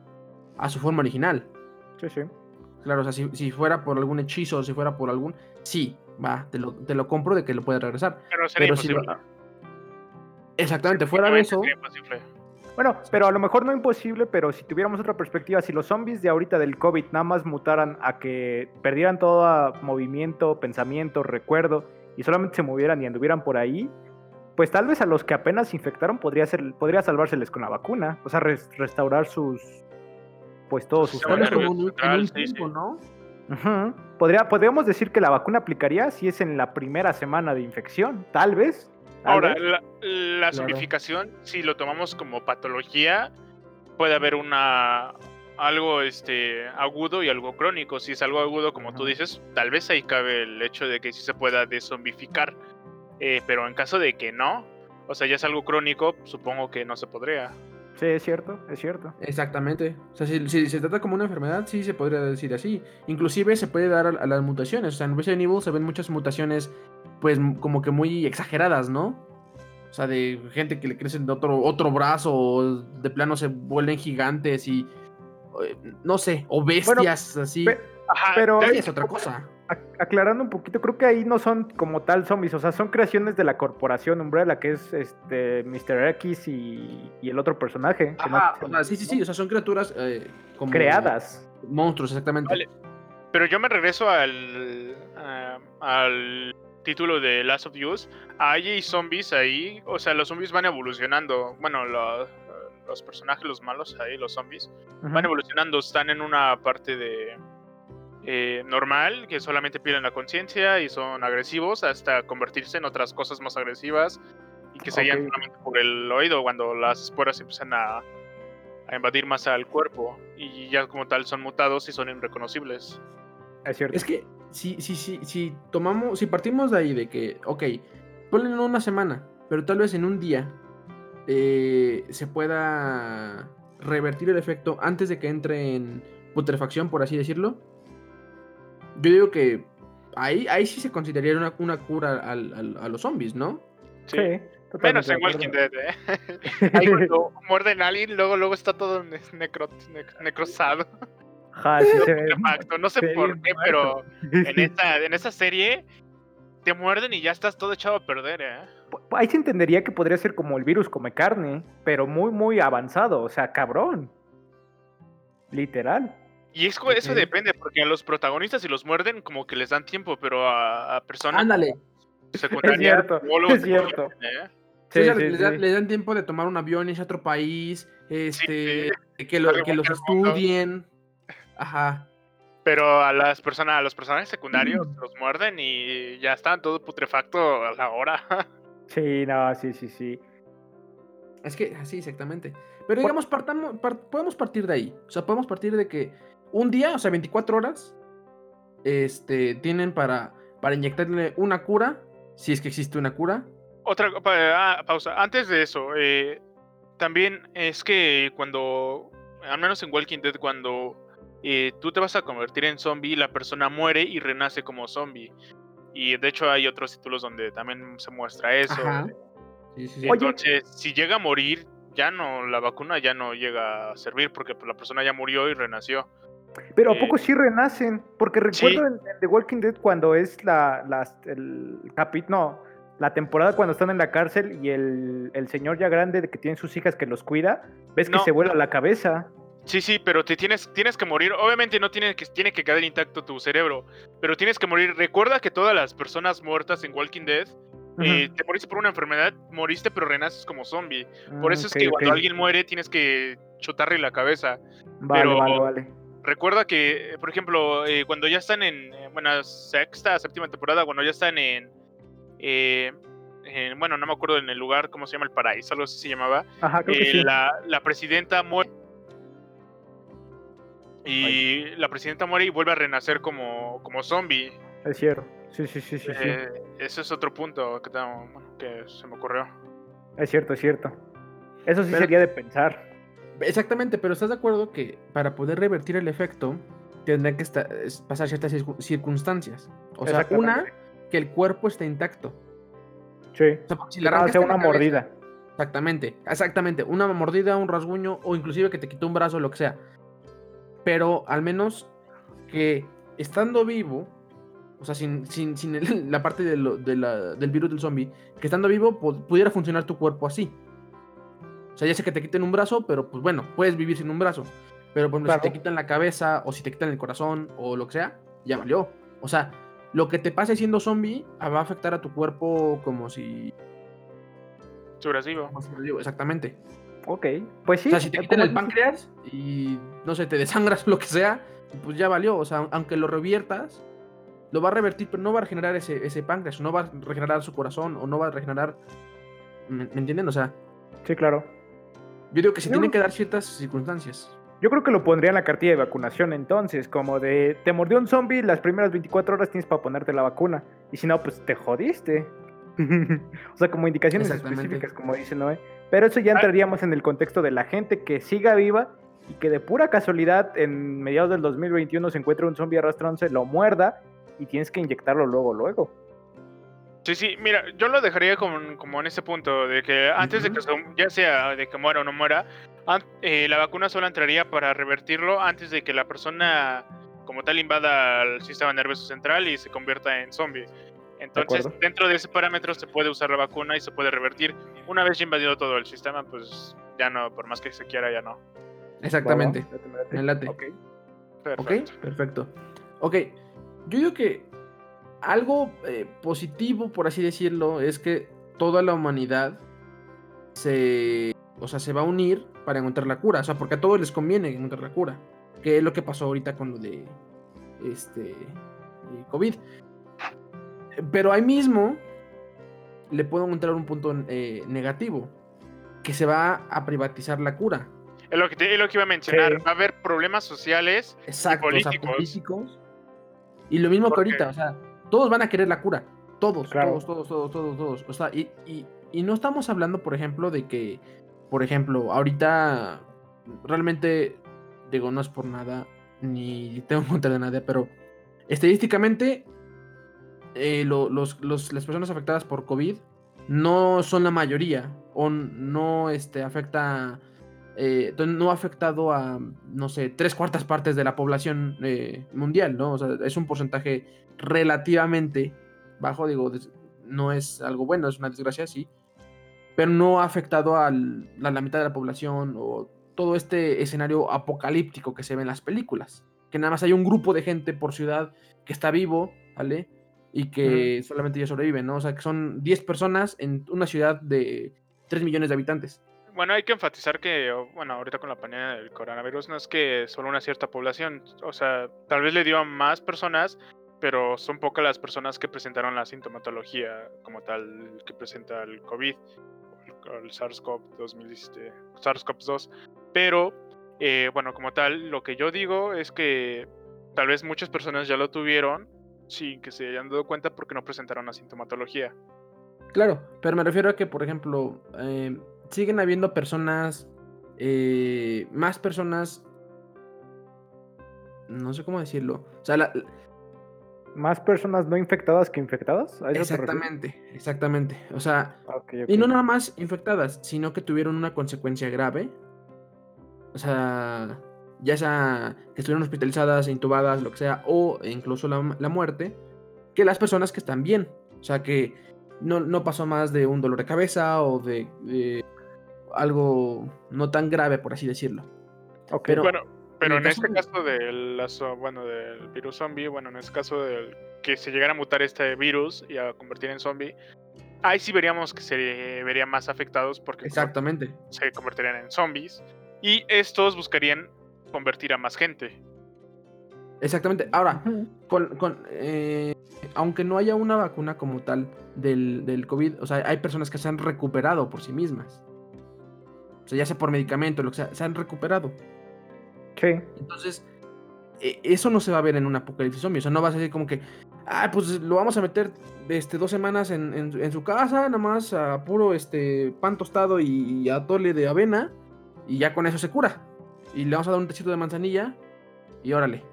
a su forma original. Sí, sí. Claro, o sea, si, fuera por algún hechizo, si fuera por algún. Sí, va, te lo, te lo compro de que lo puede regresar. Pero sería imposible. Exactamente, fuera de eso. Bueno, pero a lo mejor no imposible, pero si tuviéramos otra perspectiva, si los zombies de ahorita del COVID nada más mutaran a que perdieran todo movimiento, pensamiento, recuerdo y solamente se movieran y anduvieran por ahí, pues tal vez a los que apenas se infectaron podría, ser, podría salvárseles con la vacuna, o sea, restaurar sus, pues todos sus ¿no? Podría, podríamos decir que la vacuna aplicaría si es en la primera semana de infección, tal vez. Ahora, la, zombificación, si lo tomamos como patología, puede haber una algo este agudo y algo crónico. Si es algo agudo, como tú dices, tal vez ahí cabe el hecho de que sí se pueda desomificar. Eh, pero en caso de que no, o sea, ya es algo crónico, supongo que no se podría. Sí, es cierto, es cierto. Exactamente. O sea, si, se trata como una enfermedad, sí se podría decir así. Inclusive se puede dar a, las mutaciones. O sea, en Resident Evil se ven muchas mutaciones, pues, como que muy exageradas, ¿no? O sea, de gente que le crecen de otro, otro brazo, o de plano se vuelven gigantes y. Eh, no sé, o bestias así. Pero es otra cosa aclarando un poquito, creo que ahí no son como tal zombies, o sea, son creaciones de la corporación Umbrella, que es este Mr. X y, el otro personaje. sí, sí, sí, o sea, son criaturas eh, como creadas. Monstruos, exactamente. Pero yo me regreso al, al título de Last of Us. Hay zombies ahí, o sea, los zombies van evolucionando. Bueno, los, personajes, los malos ahí, los zombies, van evolucionando, están en una parte de eh, normal, que solamente pierden la conciencia y son agresivos, hasta convertirse en otras cosas más agresivas y que se okay. solamente por el oído cuando las esporas empiezan a, a, invadir más al cuerpo y ya como tal son mutados y son irreconocibles. Es cierto. Es que si, si, si, si tomamos, si partimos de ahí de que, ok, ponle en una semana, pero tal vez en un día eh, se pueda revertir el efecto antes de que entre en putrefacción, por así decirlo yo digo que ahí, ahí sí se consideraría una, una cura al, a los zombies, ¿no? Sí. Menos en Walking Dead, ¿eh? Ahí cuando muerden a alguien, luego, luego está todo necro, necrosado. Ja, sí se ve. No sé por qué, pero en esta, en esa serie te muerden y ya estás todo echado a perder, ¿eh? Ahí se entendería que podría ser como el virus come carne, pero muy, muy avanzado, o sea, cabrón. Literal. Y es, eso depende, porque a los protagonistas si los muerden, como que les dan tiempo, pero a, personas. Ándale. Es cierto. Es cierto. ¿eh? Sí, les, dan tiempo de tomar un avión, irse a otro país, este, que, lo, que los estudien. Ajá. Pero a las personas, a los personajes secundarios los muerden y ya están todo putrefacto a la hora. Sí, no, sí, sí, sí. Es que, así, exactamente. Pero digamos, partamos, podemos partir de ahí. O sea, podemos partir de que un día, o sea, 24 horas, este, tienen para, para inyectarle una cura, si es que existe una cura. Otra ah, pausa. Antes de eso, eh, también es que cuando, al menos en Walking Dead, cuando eh, tú te vas a convertir en zombie, la persona muere y renace como zombie. Y de hecho hay otros títulos donde también se muestra eso. Entonces, si llega a morir, ya no, la vacuna ya no llega a servir porque pues, la persona ya murió y renació. Pero ¿a poco eh, sí renacen? Porque recuerdo en, The Walking Dead cuando es la, el capítulo, la temporada cuando están en la cárcel y el, señor ya grande que tiene sus hijas que los cuida, ves que se vuela la cabeza. Sí, sí, pero te tienes, tienes que morir. Obviamente no tiene que, tiene que quedar intacto tu cerebro, pero tienes que morir. Recuerda que todas las personas muertas en Walking Dead eh, te moriste por una enfermedad, moriste pero renaces como zombie. Por eso es que cuando alguien muere tienes que chutarle la cabeza. Vale, pero vale, vale. Recuerda que, por ejemplo, eh, cuando ya están en, eh, bueno, sexta, séptima temporada, cuando ya están en, bueno, no me acuerdo en el lugar, ¿cómo se llama? El paraíso, algo así se llamaba. Ajá, creo que sí. la, la presidenta muere. Y la presidenta muere y vuelve a renacer como, como zombie. Es cierto. Sí, sí, sí, sí. Eh, ese es otro punto que, que, se me ocurrió. Es cierto, es cierto. Eso sí sería de pensar. Exactamente, pero ¿estás de acuerdo que para poder revertir el efecto tendrán que pasar ciertas circunstancias? O sea, una, que el cuerpo esté intacto. Sí. O sea, si le una mordida. Exactamente, exactamente. Una mordida, un rasguño o inclusive que te quitó un brazo, lo que sea. Pero al menos que estando vivo o sea, sin, sin, sin la parte de del virus del zombie, que estando vivo pudiera funcionar tu cuerpo así. O sea, ya sé que te quiten un brazo, pero pues bueno, puedes vivir sin un brazo. Pero por ejemplo, si te quitan la cabeza, o si te quitan el corazón, o lo que sea, ya valió. O sea, lo que te pase siendo zombie ah, va a afectar a tu cuerpo como si. Surasivo. Exactamente. Ok, pues sí. O sea, si te quitan el páncreas y no sé, te desangras lo que sea, pues ya valió. O sea, aunque lo reviertas, lo va a revertir, pero no va a regenerar ese, ese páncreas, no va a regenerar su corazón, o no va a regenerar. ¿Me, entienden? O sea. Sí, claro. Yo digo que se tienen que dar ciertas circunstancias. Yo creo que lo pondría en la cartilla de vacunación entonces, como de te mordió un zombie, las primeras 24 horas tienes para ponerte la vacuna. Y si no, pues te jodiste. o sea, como indicaciones específicas, como dice Noé. Pero eso ya ah. entraríamos en el contexto de la gente que siga viva y que de pura casualidad en mediados del 2021 se encuentra un zombie arrastrándose, lo muerda y tienes que inyectarlo luego, luego. Sí, sí, mira, yo lo dejaría como, como en ese punto, de que antes de que ya sea de que muera o no muera, eh, la vacuna solo entraría para revertirlo antes de que la persona como tal invada al sistema nervioso central y se convierta en zombie. Entonces, dentro de ese parámetro se puede usar la vacuna y se puede revertir. Una vez ya invadido todo el sistema, pues ya no, por más que se quiera, ya no. Exactamente. Ok. Perfecto. perfecto. Ok, yo digo que algo eh, positivo, por así decirlo, es que toda la humanidad se, o sea, se va a unir para encontrar la cura. O sea, porque a todos les conviene encontrar la cura. Que es lo que pasó ahorita con lo de este COVID. Pero ahí mismo le puedo encontrar un punto eh, negativo. Que se va a privatizar la cura. Es lo que, lo que iba a mencionar. Va a haber problemas sociales Exacto, y políticos y lo mismo que ahorita, o sea, todos van a querer la cura. Todos, todos, todos, todos, todos, todos. O sea, y, y, no estamos hablando, por ejemplo, de que, por ejemplo, ahorita realmente, digo, no es por nada, ni tengo en contra de nada, pero estadísticamente, eh, los, las personas afectadas por COVID no son la mayoría, o no este, afecta eh, no ha afectado a, no sé, tres cuartas partes de la población eh, mundial, ¿no? O sea, es un porcentaje relativamente bajo, digo, no es algo bueno, es una desgracia, sí, pero no ha afectado a la, mitad de la población o todo este escenario apocalíptico que se ve en las películas, que nada más hay un grupo de gente por ciudad que está vivo, ¿vale? Y que solamente ya sobreviven, ¿no? O sea, que son 10 personas en una ciudad de 3 millones de habitantes. Bueno, hay que enfatizar que, bueno, ahorita con la pandemia del coronavirus no es que solo una cierta población, o sea, tal vez le dio a más personas, pero son pocas las personas que presentaron la sintomatología como tal que presenta el COVID, el, SARS-CoV-2, SARS-CoV-2, pero, eh, bueno, como tal, lo que yo digo es que tal vez muchas personas ya lo tuvieron sin que se hayan dado cuenta porque no presentaron la sintomatología. Claro, pero me refiero a que, por ejemplo, eh, siguen habiendo personas, eh, más personas, no sé cómo decirlo, o sea, más personas no infectadas que infectadas. exactamente, exactamente. O sea, y no nada más infectadas, sino que tuvieron una consecuencia grave. O sea, ya sea que estuvieron hospitalizadas, intubadas, lo que sea, o incluso la, muerte, que las personas que están bien. O sea, que no, no pasó más de un dolor de cabeza o de algo no tan grave, por así decirlo. Pero, bueno, pero en, este caso del, bueno, del virus zombie, bueno, en este caso del que se llegara a mutar este virus y a convertir en zombie, ahí sí veríamos que se verían más afectados porque Exactamente. se convertirían en zombies y estos buscarían convertir a más gente. Exactamente. Ahora, con, eh, aunque no haya una vacuna como tal del, del, COVID, o sea, hay personas que se han recuperado por sí mismas. O sea, ya sea por medicamento, lo que sea, se han recuperado. Sí. Entonces, e, eso no se va a ver en un apocalipsis zombie. O sea, no vas a decir como que, ah, pues lo vamos a meter este, dos semanas en, su casa, nada más a puro este, pan tostado y, a tole de avena, y ya con eso se cura. Y le vamos a dar un tecito de manzanilla, y órale.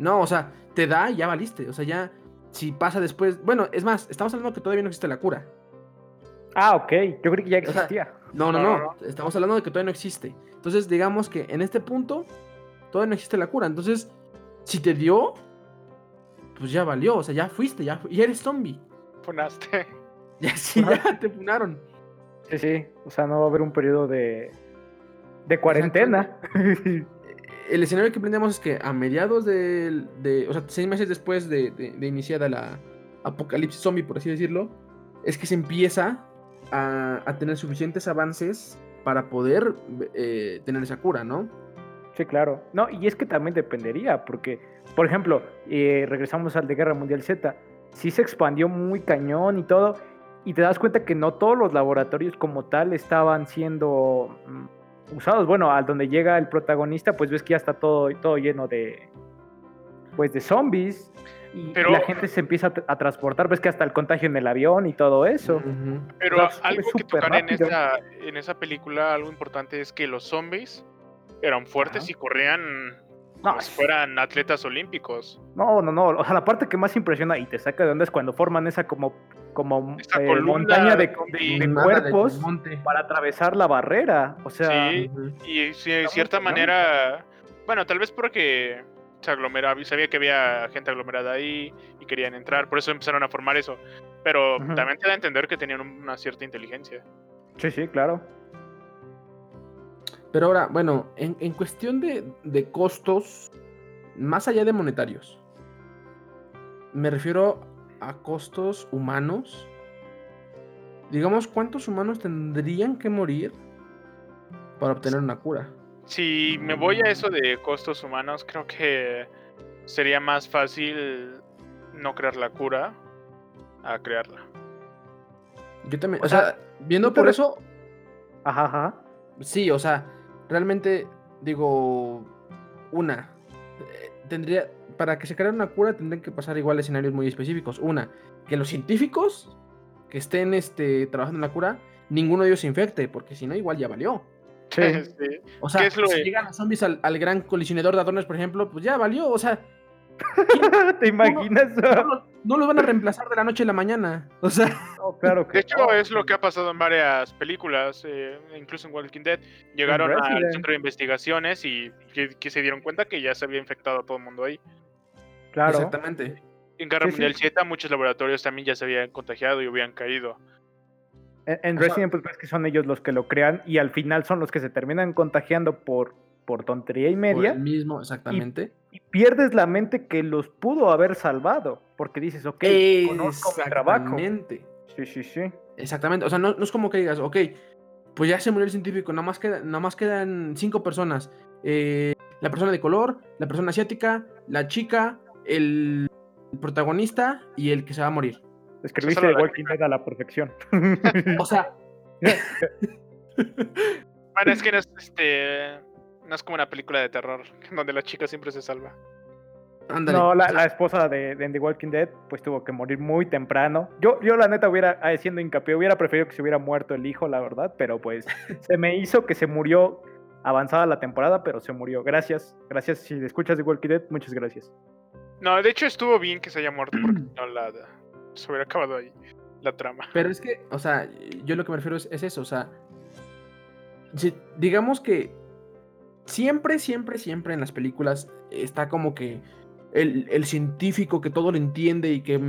No, o sea, te da y ya valiste. O sea, ya, si pasa después. Bueno, es más, estamos hablando que todavía no existe la cura. Ah, ok. Yo creí que ya existía. No, no, no, Estamos hablando de que todavía no existe. Entonces, digamos que en este punto todavía no existe la cura. Entonces, si te dio, pues ya valió. O sea, ya fuiste, ya, eres zombie. Funaste. Ya sí, ya te funaron. Sí, sí. O sea, no va a haber un periodo de, de cuarentena. El escenario que aprendemos es que a mediados de, de o sea, seis meses después de, de iniciada la apocalipsis zombie, por así decirlo, es que se empieza a, tener suficientes avances para poder eh, tener esa cura, ¿no? Sí, claro. No, y es que también dependería, porque, por ejemplo, eh, regresamos al de Guerra Mundial Z, sí se expandió muy cañón y todo, y te das cuenta que no todos los laboratorios como tal estaban siendo mm, usados. Bueno, al donde llega el protagonista, pues ves que ya está todo, todo lleno de, pues, de zombies y la gente se empieza a, transportar, ves que hasta el contagio en el avión y todo eso. Pero algo que tocar en esa, en esa película, algo importante es que los zombies eran fuertes y corrían como si fueran atletas olímpicos. No, no, no. O sea, la parte que más impresiona y te saca de onda es cuando forman esa como, como eh, montaña de, cuerpos para atravesar la barrera. O sea. Sí, y sí, de cierta manera. Bueno, tal vez porque se aglomeraba, sabía que había gente aglomerada ahí y querían entrar, por eso empezaron a formar eso. Pero también te da a entender que tenían una cierta inteligencia. Sí, sí, claro. Pero ahora, bueno, en, cuestión de, de, costos, más allá de monetarios, me refiero a costos humanos. Digamos, ¿cuántos humanos tendrían que morir para obtener una cura? Si me voy a eso de costos humanos, creo que sería más fácil no crear la cura a crearla. Yo también, o, sea, viendo por eso. Ajá, ajá. Sí, o sea, realmente digo, una, eh, tendría, para que se creara una cura tendrían que pasar igual escenarios muy específicos. Una, que los científicos que estén este, trabajando en la cura, ninguno de ellos se infecte, porque si no, igual ya valió. O sea, si llegan los zombies al, gran colisionador de adornos, por ejemplo, pues ya valió, o sea. ¿Te imaginas? No, los van a reemplazar de la noche a la mañana. O sea. claro de hecho, es lo que ha pasado en varias películas, eh, incluso en Walking Dead. Llegaron al centro de investigaciones y que, se dieron cuenta que ya se había infectado a todo el mundo ahí. Claro. Exactamente. En Guerra Mundial Z, muchos laboratorios también ya se habían contagiado y habían caído. En, Resident Evil, pues que son ellos los que lo crean y al final son los que se terminan contagiando por, por tontería y media. el mismo, exactamente. Y, pierdes la mente que los pudo haber salvado, porque dices, ok, conozco mi trabajo. Sí, sí, sí. Exactamente, o sea, no, es como que digas, ok, pues ya se murió el científico, nada más, queda, nada más quedan cinco personas. Eh, la persona de color, la persona asiática, la chica, el protagonista y el que se va a morir. Escribiste de Walking Dead a la perfección. o sea... bueno, es que no es, este, no es como una película de terror donde la chica siempre se salva. No, la, esposa de, de, The Walking Dead pues tuvo que morir muy temprano. Yo, yo la neta hubiera, haciendo hincapié, hubiera preferido que se hubiera muerto el hijo, la verdad, pero pues se me hizo que se murió avanzada la temporada, pero se murió. Gracias, gracias. Si escuchas The Walking Dead, muchas gracias. No, de hecho estuvo bien que se haya muerto porque no la, se hubiera acabado ahí la trama. Pero es que, o sea, yo lo que me refiero es, eso, o sea, digamos que siempre, siempre, siempre en las películas está como que el, científico que todo lo entiende y que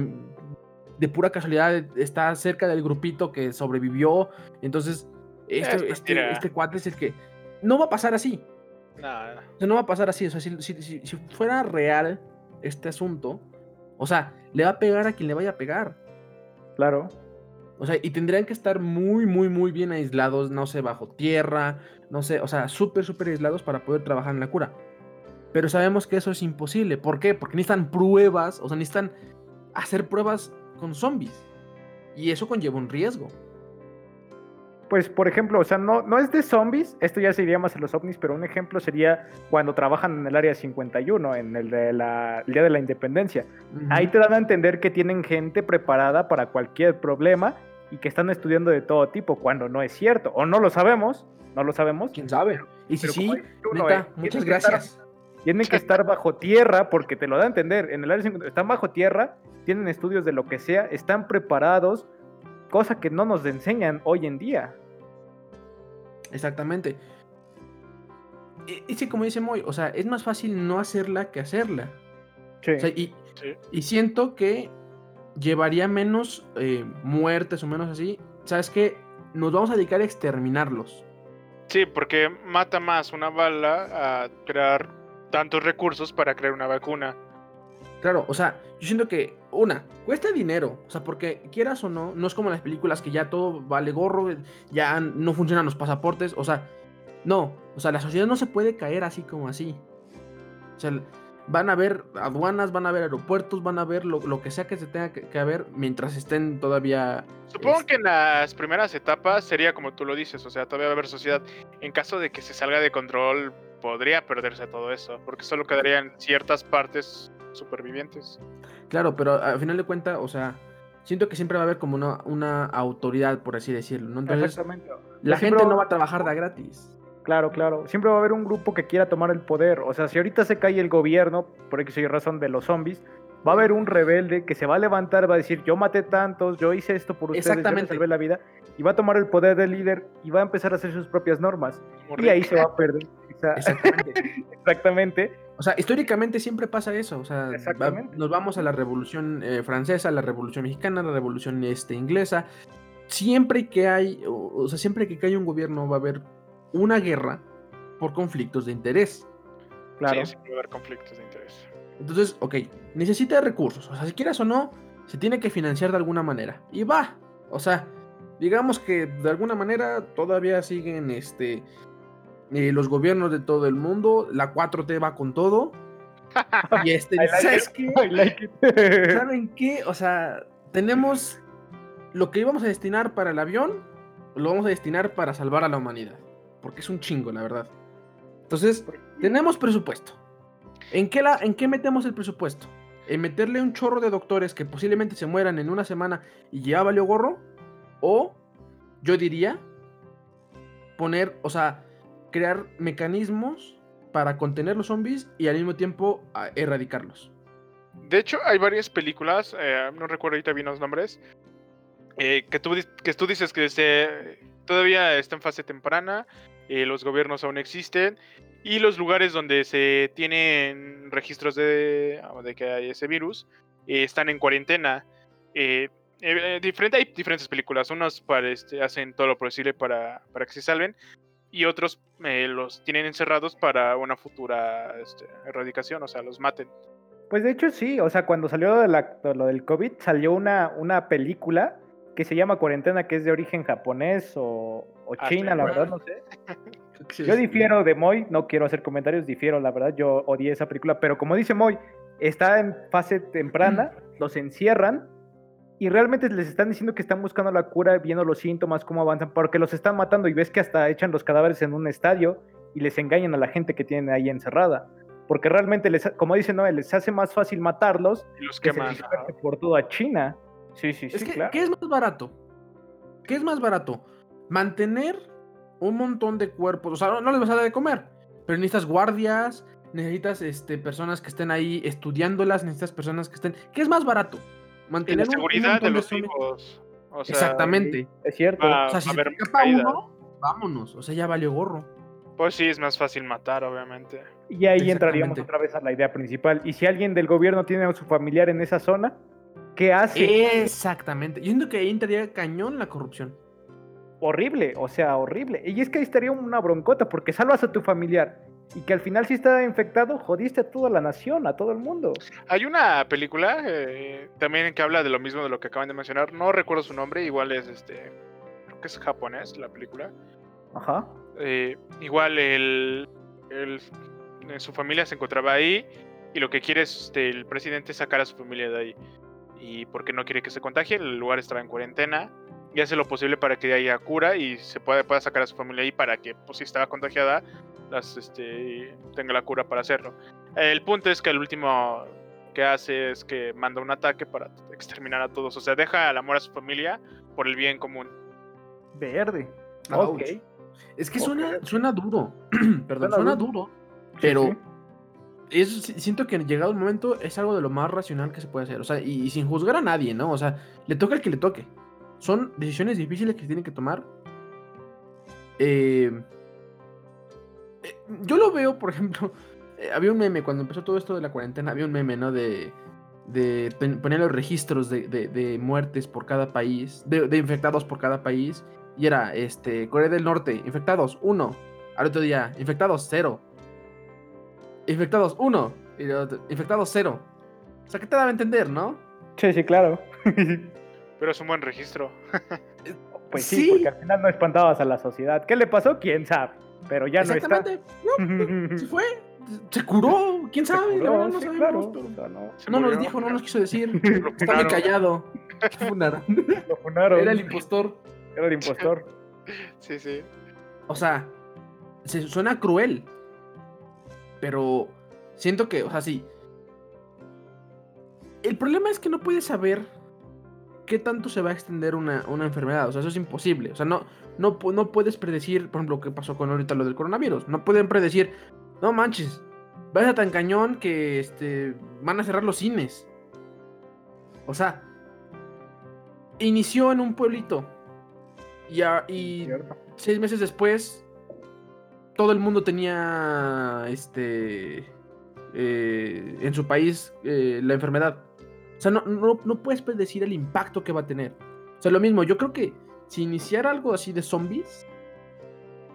de pura casualidad está cerca del grupito que sobrevivió. Entonces, este, este, este, cuate es el que. No va a pasar así. Nada. no va a pasar así. O sea, si, si, fuera real este asunto, o sea, le va a pegar a quien le vaya a pegar. Claro. O sea, y tendrían que estar muy, muy, muy bien aislados, no sé, bajo tierra, no sé, o sea, súper, súper aislados para poder trabajar en la cura. Pero sabemos que eso es imposible. ¿Por qué? Porque necesitan pruebas, o sea, necesitan hacer pruebas con zombies. Y eso conlleva un riesgo. Pues, por ejemplo, o sea, no, no es de zombies, esto ya se iría más en los ovnis, pero un ejemplo sería cuando trabajan en el área 51, en el, de la, Día de la Independencia. Ahí te dan a entender que tienen gente preparada para cualquier problema y que están estudiando de todo tipo, cuando no es cierto. O no lo sabemos, no lo sabemos. ¿Quién sabe? Y si sí, neta, muchas gracias. Tienen que estar bajo tierra porque te lo da a entender. En el área 50 están bajo tierra, tienen estudios de lo que sea, están preparados, cosa que no nos enseñan hoy en día. Exactamente. Y, sí, como dice Moy, o sea, es más fácil no hacerla que hacerla. Sí. y, siento que llevaría menos eh, muertes o menos así. ¿Sabes qué? Nos vamos a dedicar a exterminarlos. Sí, porque mata más una bala a crear tantos recursos para crear una vacuna. Claro, o sea, yo siento que, una, cuesta dinero, o sea, porque quieras o no, no es como las películas que ya todo vale gorro, ya no funcionan los pasaportes, o sea, no, o sea, la sociedad no se puede caer así como así. O sea, van a haber aduanas, van a haber aeropuertos, van a ver lo, que sea que se tenga que, haber mientras estén todavía... Supongo que en las primeras etapas sería como tú lo dices, o sea, todavía va a haber sociedad. En caso de que se salga de control, podría perderse todo eso, porque solo quedarían ciertas partes supervivientes. Claro, pero al final de cuentas, o sea, siento que siempre va a haber como una, una autoridad, por así decirlo, ¿no? Exactamente. La gente no va a trabajar de gratis. Claro, claro. Siempre va a haber un grupo que quiera tomar el poder. O sea, si ahorita se cae el gobierno, por X razón de los zombies, va a haber un rebelde que se va a levantar, va a decir, yo maté tantos, yo hice esto por ustedes, Exactamente. yo salvé la vida, y va a tomar el poder del líder y va a empezar a hacer sus propias normas. Y ahí se va a perder. Exactamente. Exactamente. O sea, históricamente siempre pasa eso. O sea, nos vamos a la Revolución eh, Francesa, la Revolución Mexicana, la Revolución este, Inglesa. Siempre que hay, o, sea, siempre que hay un gobierno va a haber una guerra por conflictos de interés. Claro. Sí, siempre va a haber conflictos de interés. Entonces, ok, necesita recursos. O sea, si quieras o no, se tiene que financiar de alguna manera. Y va. O sea, digamos que de alguna manera todavía siguen este eh, los gobiernos de todo el mundo, la 4T va con todo. y este, ¿sabes qué? ¿Saben qué? O sea, tenemos lo que íbamos a destinar para el avión, lo vamos a destinar para salvar a la humanidad. Porque es un chingo, la verdad. Entonces, tenemos presupuesto. ¿En qué, la, ¿En qué metemos el presupuesto? ¿En meterle un chorro de doctores que posiblemente se mueran en una semana y ya valió gorro? O, yo diría, poner, o sea, crear mecanismos para contener los zombies y al mismo tiempo ah, erradicarlos. De hecho, hay varias películas, eh, no recuerdo ahorita bien los nombres, eh, que, tú, que tú dices que se, todavía está en fase temprana, eh, los gobiernos aún existen y los lugares donde se tienen registros de, de que hay ese virus están en cuarentena. diferente, hay diferentes películas, unos para, este, hacen todo lo posible para, para que se salven y otros eh, los tienen encerrados para una futura este, erradicación, o sea, los maten. Pues de hecho sí, o sea, cuando salió de lo del COVID salió una, una película que se llama Cuarentena, que es de origen japonés o, o Ah, china, la verdad, no sé. Yo difiero de Moy, no quiero hacer comentarios, difiero, la verdad, yo odié esa película, pero como dice Moy, está en fase temprana, los encierran y realmente les están diciendo que están buscando la cura, viendo los síntomas, cómo avanzan, porque los están matando y ves que hasta echan los cadáveres en un estadio y les engañan a la gente que tienen ahí encerrada. Porque realmente, les, como dice Noel, les hace más fácil matarlos Y los que se queman. disperse por toda China. Sí, sí, sí, Es que, claro. ¿qué es más barato? ¿Qué es más barato? Mantener un montón de cuerpos. O sea, no, no les vas a dar de comer. Pero necesitas guardias, necesitas este, personas que estén ahí estudiándolas, necesitas personas que estén. ¿Qué es más barato? Mantener la un seguridad de los zombies. vivos. O sea, Exactamente. Es cierto. va- O sea, si se te escapa uno, vámonos. O sea, ya valió gorro. Pues sí, es más fácil matar, obviamente. Y ahí entraríamos otra vez a la idea principal. Y si alguien del gobierno tiene a su familiar en esa zona, ¿qué hace? Exactamente. Yo siento que ahí entraría cañón la corrupción. Horrible, o sea, horrible. Y es que ahí estaría una broncota porque salvas a tu familiar y que al final si está infectado, jodiste a toda la nación, a todo el mundo. Hay una película eh, también que habla de lo mismo de lo que acaban de mencionar. No recuerdo su nombre, igual es este. Creo que es japonés la película. Ajá. Eh, igual el, el- eh, su familia se encontraba ahí y lo que quiere es este, el presidente sacar a su familia de ahí. Y porque no quiere que se contagie, el lugar estaba en cuarentena y hace lo posible para que haya cura y se pueda, pueda sacar a su familia ahí para que, pues si estaba contagiada, las, este, tenga la cura para hacerlo. El punto es que el último que hace es que manda un ataque para exterminar a todos. O sea, deja el amor a su familia por el bien común. Verde. Ouch. Ok. Es que suena, suena duro. Perdón, Suena suena duro. duro. Sí, Pero sí. es, siento que llegado el momento es algo de lo más racional que se puede hacer. O sea, y, y sin juzgar a nadie, ¿no? O sea, le toca al que le toque. Son decisiones difíciles que tienen que tomar. Eh, yo lo veo, por ejemplo, eh, había un meme cuando empezó todo esto de la cuarentena, había un meme, ¿no? De, de poner los registros de, de- de muertes por cada país, de, de infectados por cada país. Y era, este, Corea del Norte, infectados, uno. Al otro día, infectados, cero. Infectados, uno. Y el otro, infectados, cero. O sea, ¿qué te daba a entender, no? Sí, sí, claro. Pero es un buen registro. Pues sí, Sí. porque al final no espantabas a la sociedad. ¿Qué le pasó? ¿Quién sabe? Pero ya no está. Exactamente. No, se fue. Se curó. ¿Quién Se sabe? La curó, verdad no sí, sabemos, claro. pero O sea, no, No nos dijo, no nos quiso decir. Lo Está muy funaron. callado. Lo funaron. lo funaron. Era el impostor. Era el impostor. Sí, sí. O sea, se suena cruel. Pero siento que, o sea, sí. El problema es que no puedes saber qué tanto se va a extender una, una enfermedad. O sea, eso es imposible. O sea, no, no, no puedes predecir, por ejemplo, qué pasó con ahorita lo del coronavirus. No pueden predecir, no manches, va a ser tan cañón que este, van a cerrar los cines. O sea, inició en un pueblito. Y, a- y seis meses después, todo el mundo tenía este eh, en su país eh, la enfermedad. O sea, no, no, no puedes predecir el impacto que va a tener. O sea, lo mismo, yo creo que si iniciara algo así de zombies,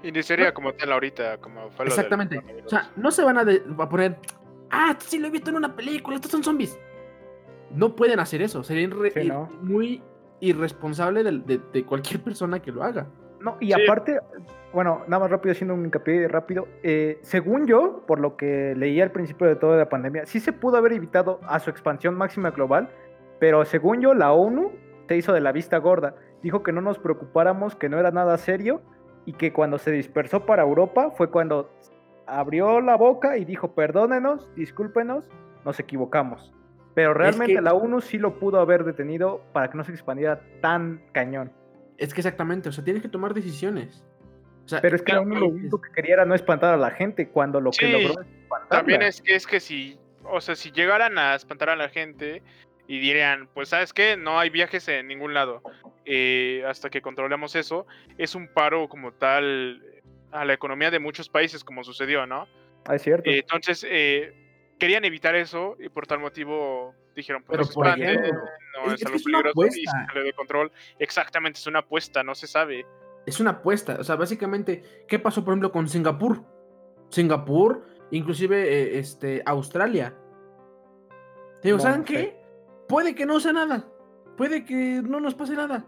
Iniciaría como tal ahorita, como fue lo exactamente. O sea, no se van a, de- a poner, ah, esto sí lo he visto en una película, estos son zombies. No pueden hacer eso. Sería Sí, ¿no? muy irresponsable del- de, de cualquier persona que lo haga. No, y Sí. aparte, bueno, nada más rápido, haciendo un hincapié rápido. eh, según yo, por lo que leí al principio de toda la pandemia, sí se pudo haber evitado a su expansión máxima global, pero según yo, la ONU se hizo de la vista gorda. Dijo que no nos preocupáramos, que no era nada serio, y que cuando se dispersó para Europa fue cuando abrió la boca y dijo, perdónenos, discúlpenos, nos equivocamos. Pero realmente que- la ONU sí lo pudo haber detenido para que no se expandiera tan cañón. Es que exactamente, o sea, tienes que tomar decisiones. O sea, Pero es que Claro, uno lo único que quería era no espantar a la gente cuando lo que Sí, logró es espantarla. También es que es que si, o sea, si llegaran a espantar a la gente y dirían, pues sabes qué, no hay viajes en ningún lado, eh, hasta que controlemos eso, es un paro como tal a la economía de muchos países, como sucedió, ¿no? Ah, es cierto. Eh, entonces, eh, querían evitar eso y por tal motivo dijeron, pues Pero, por ejemplo, no es- algo es una peligroso y sale de control. Exactamente, es una apuesta, no se sabe. es una apuesta. O sea, básicamente, ¿qué pasó, por ejemplo, con Singapur? Singapur, inclusive eh, este, Australia. Digo, No, ¿saben qué? Puede que no sea nada. Puede que no nos pase nada.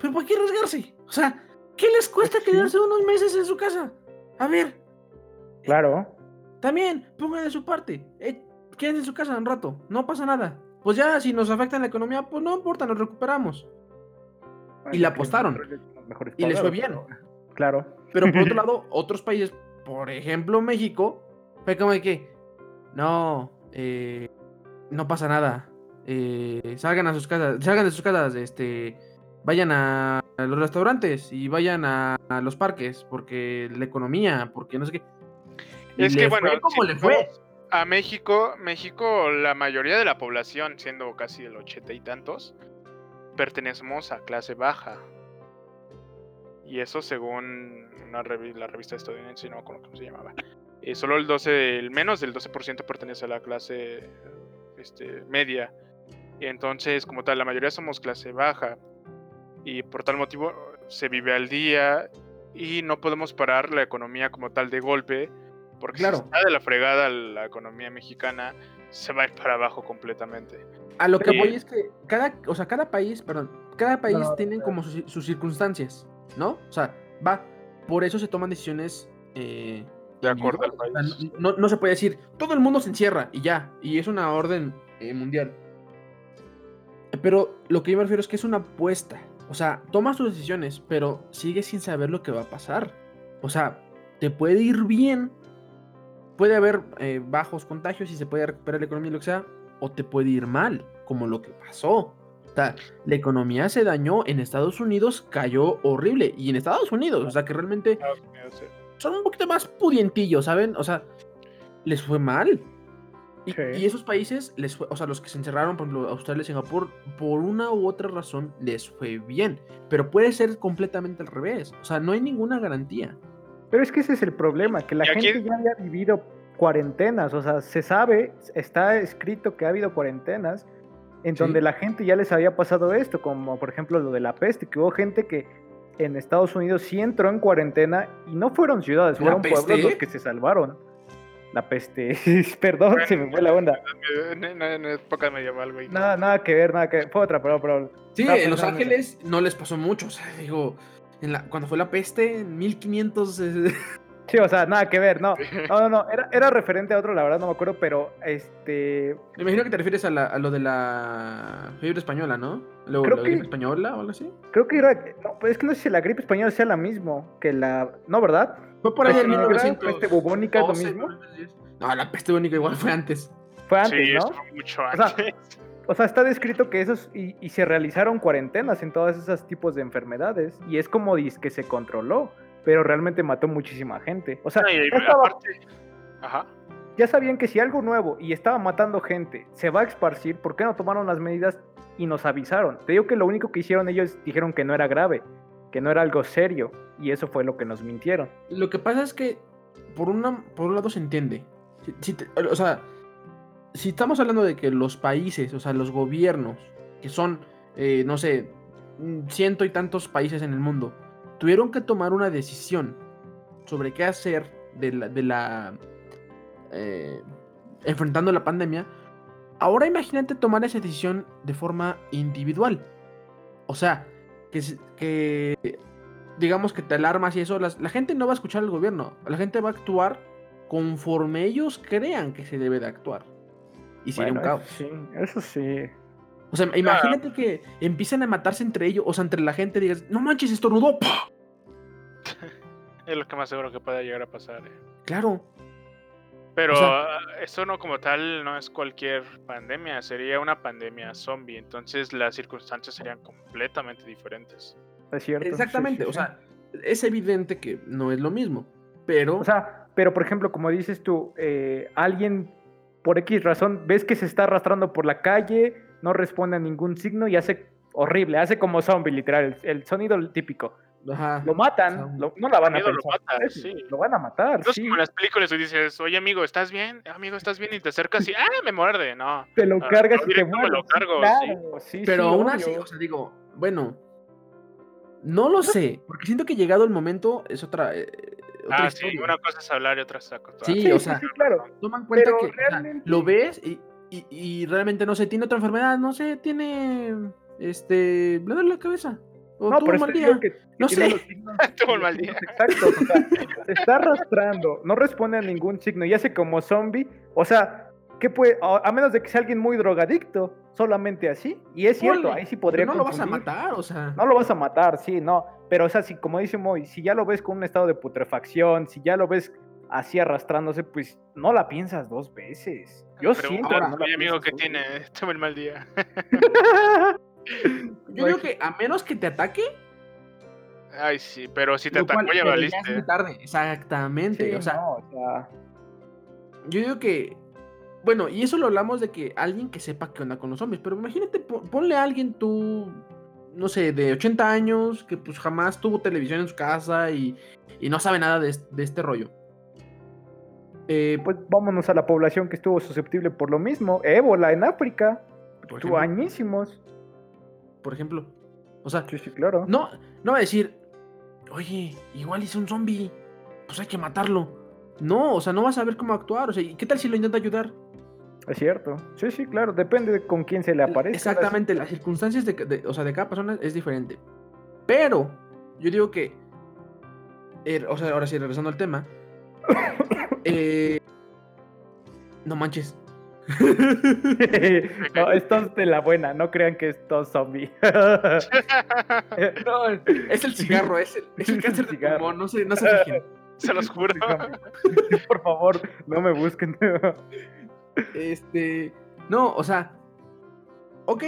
Pero ¿por qué arriesgarse? O sea, ¿qué les cuesta quedarse unos meses en su casa? A ver. Claro. También, pongan de su parte. Eh, quédense en su casa un rato. No pasa nada. Pues ya, si nos afecta en la economía, pues no importa, nos recuperamos. Y la apostaron. Y les fue bien. Claro. Pero por otro lado, otros países, por ejemplo México, fue como de que, no, eh, no pasa nada. Eh, salgan a sus casas, salgan de sus casas, este, vayan a, los restaurantes y vayan a, los parques, porque la economía, porque no sé qué. es que bueno, le fue? A México, México, la mayoría de la población, siendo casi el ochenta y tantos, pertenecemos a clase baja. Y eso según una la revista estadounidense, no me cómo se llamaba. Eh, solo el 12, el menos del 12% pertenece a la clase este, media. Y entonces, como tal, la mayoría somos clase baja. Y por tal motivo se vive al día y no podemos parar la economía como tal de golpe. Porque claro. si está de la fregada la economía mexicana, se va a ir para abajo completamente. A lo que voy es que cada, o sea, cada país, perdón, cada país tiene como sus, circunstancias, ¿no? O sea, va, por eso se toman decisiones eh, de acuerdo al país. no, se puede decir, todo el mundo se encierra y ya, y es una orden eh, mundial. Pero lo que yo me refiero es que es una apuesta. O sea, tomas tus decisiones, pero sigues sin saber lo que va a pasar. O sea, te puede ir bien, puede haber eh, bajos contagios y se puede recuperar la economía y lo que sea, o te puede ir mal, como lo que pasó. O sea, la economía se dañó en Estados Unidos, cayó horrible. Y en Estados Unidos, o sea, que realmente son un poquito más pudientillos, ¿saben? O sea, les fue mal. Y, esos países, les fue, o sea, los que se encerraron, por ejemplo, Australia y Singapur, por una u otra razón les fue bien. Pero puede ser completamente al revés. O sea, no hay ninguna garantía. Pero es que ese es el problema, que la gente ya había vivido cuarentenas, o sea, se sabe, está escrito que ha habido cuarentenas en donde la gente ya les había pasado esto, como por ejemplo lo de la peste, que hubo gente que en Estados Unidos sí entró en cuarentena y no fueron ciudades, fueron pueblos los que se salvaron. La peste, perdón, se me fue la onda. En época medieval, güey. Nada, nada que ver, nada que ver. Fue otra, pero, pero Sí, en Los Ángeles no les pasó mucho, o sea, digo, en la, cuando fue la peste, en 1500... Sí, o sea, nada que ver, no. No, no, no. Era, era referente a otro, la verdad no me acuerdo, pero este. Me imagino que te refieres a, la, a lo de la fiebre española, ¿no? Lo, creo ¿La gripe española o algo así? Creo que era. No, pues es que no sé si la gripe española sea la mismo que la. ¿No, verdad? Fue por ahí en 1900. ¿La peste bubónica es lo mismo? No, la peste bubónica igual fue antes. Fue antes, sí, ¿no? Mucho antes. O sea, está descrito que esos. Y, y se realizaron cuarentenas en todos esos tipos de enfermedades. Y es como que se controló pero realmente mató muchísima gente. O sea, ya, sabían que si algo nuevo y estaba matando gente se va a esparcir, ¿por qué no tomaron las medidas y nos avisaron? Te digo que lo único que hicieron ellos dijeron que no era grave, que no era algo serio, y eso fue lo que nos mintieron. Lo que pasa es que, por, una, por un lado se entiende. o sea, si estamos hablando de que los países, o sea, los gobiernos, que son, eh, no sé, ciento y tantos países en el mundo, tuvieron que tomar una decisión sobre qué hacer de la, eh, enfrentando la pandemia. Ahora imagínate tomar esa decisión de forma individual. O sea, que digamos que te alarmas y eso, la gente no va a escuchar al gobierno. La gente va a actuar conforme ellos crean que se debe de actuar. Y sería un caos. Sí, eso sí. O sea, imagínate que empiezan a matarse entre ellos, o sea, entre la gente, digas, no manches, estornudó. es lo que más seguro que pueda llegar a pasar. Eh. Claro. Pero ah, eso no como tal no es cualquier pandemia, sería una pandemia zombie, entonces las circunstancias serían completamente diferentes. Es cierto. Exactamente, o sea, es evidente que no es lo mismo, pero... O sea, pero por ejemplo, como dices tú, eh, alguien por X razón ves que se está arrastrando por la calle, no responde a ningún signo y hace horrible, hace como zombie, literal, el, sonido típico. Lo matan, no la van a lo, matan, sí. lo van a matar. sí. como en las películas y dices, oye amigo, ¿estás bien? Amigo, ¿estás bien? Y te acercas y ¡ah! me muerde, no. Te lo ah, cargas y te muerde. lo cargo, sí. Pero aún así, o sea, digo, bueno, no lo sé, porque siento que llegado el momento es otra. Eh, otra ah, sí, una cosa es hablar y otra es actuar. Sí, o sea, claro. Toman cuenta que lo ves y y, realmente no sé, tiene otra enfermedad, no sé, tiene este, le duele la cabeza. O No, tuvo pero un mal día. que- No sé. Tuvo un mal día. Exacto, o sea, se está arrastrando, no responde a ningún signo y hace como zombie. O sea, ¿qué puede? A menos de que sea alguien muy drogadicto, solamente así. Y es cierto, ahí sí podría pero no lo vas a matar, o sea. No lo vas a matar, sí, no. Pero, o sea, si, como dice Moy, si ya lo ves con un estado de putrefacción, si ya lo ves así arrastrándose, pues no la piensas dos veces. Yo siento. Pregunta que no a la mi amigo que tiene, el mal día. Yo digo que a menos que te ataque, Ay, sí, pero si te atacó ya pero valiste. es muy tarde. Exactamente. Sí, o sea, no, o sea, yo digo que. Bueno, y eso lo hablamos de que alguien que sepa qué onda con los zombies. Pero imagínate, po- ponle a alguien tú, no sé, de 80 años, que pues jamás tuvo televisión en su casa y, y no sabe nada de, es- de este rollo. Eh, pues vámonos a la población que estuvo susceptible por lo mismo. Ébola en África. por, Estuvo ejemplo, añísimos. por ejemplo. O sea, Sí, sí, claro. no, no va a decir, oye, igual hizo un zombie, pues hay que matarlo. No, o sea, no vas a ver cómo actuar. O sea, ¿y qué tal si lo intenta ayudar? Es cierto. Sí, sí, claro. Depende de con quién se le aparezca. Exactamente, las circunstancias de, de- o sea, de cada persona es diferente. Pero yo digo que, eh, o sea, ahora sí, regresando al tema, eh, no manches. no, esto es de la buena. No crean que esto es zombie. No, es el cigarro, es el, es el cáncer de cigarro. pulmón, no se, no se fijen. Se los juro. Por favor, no me busquen. Este, no, o sea, ok,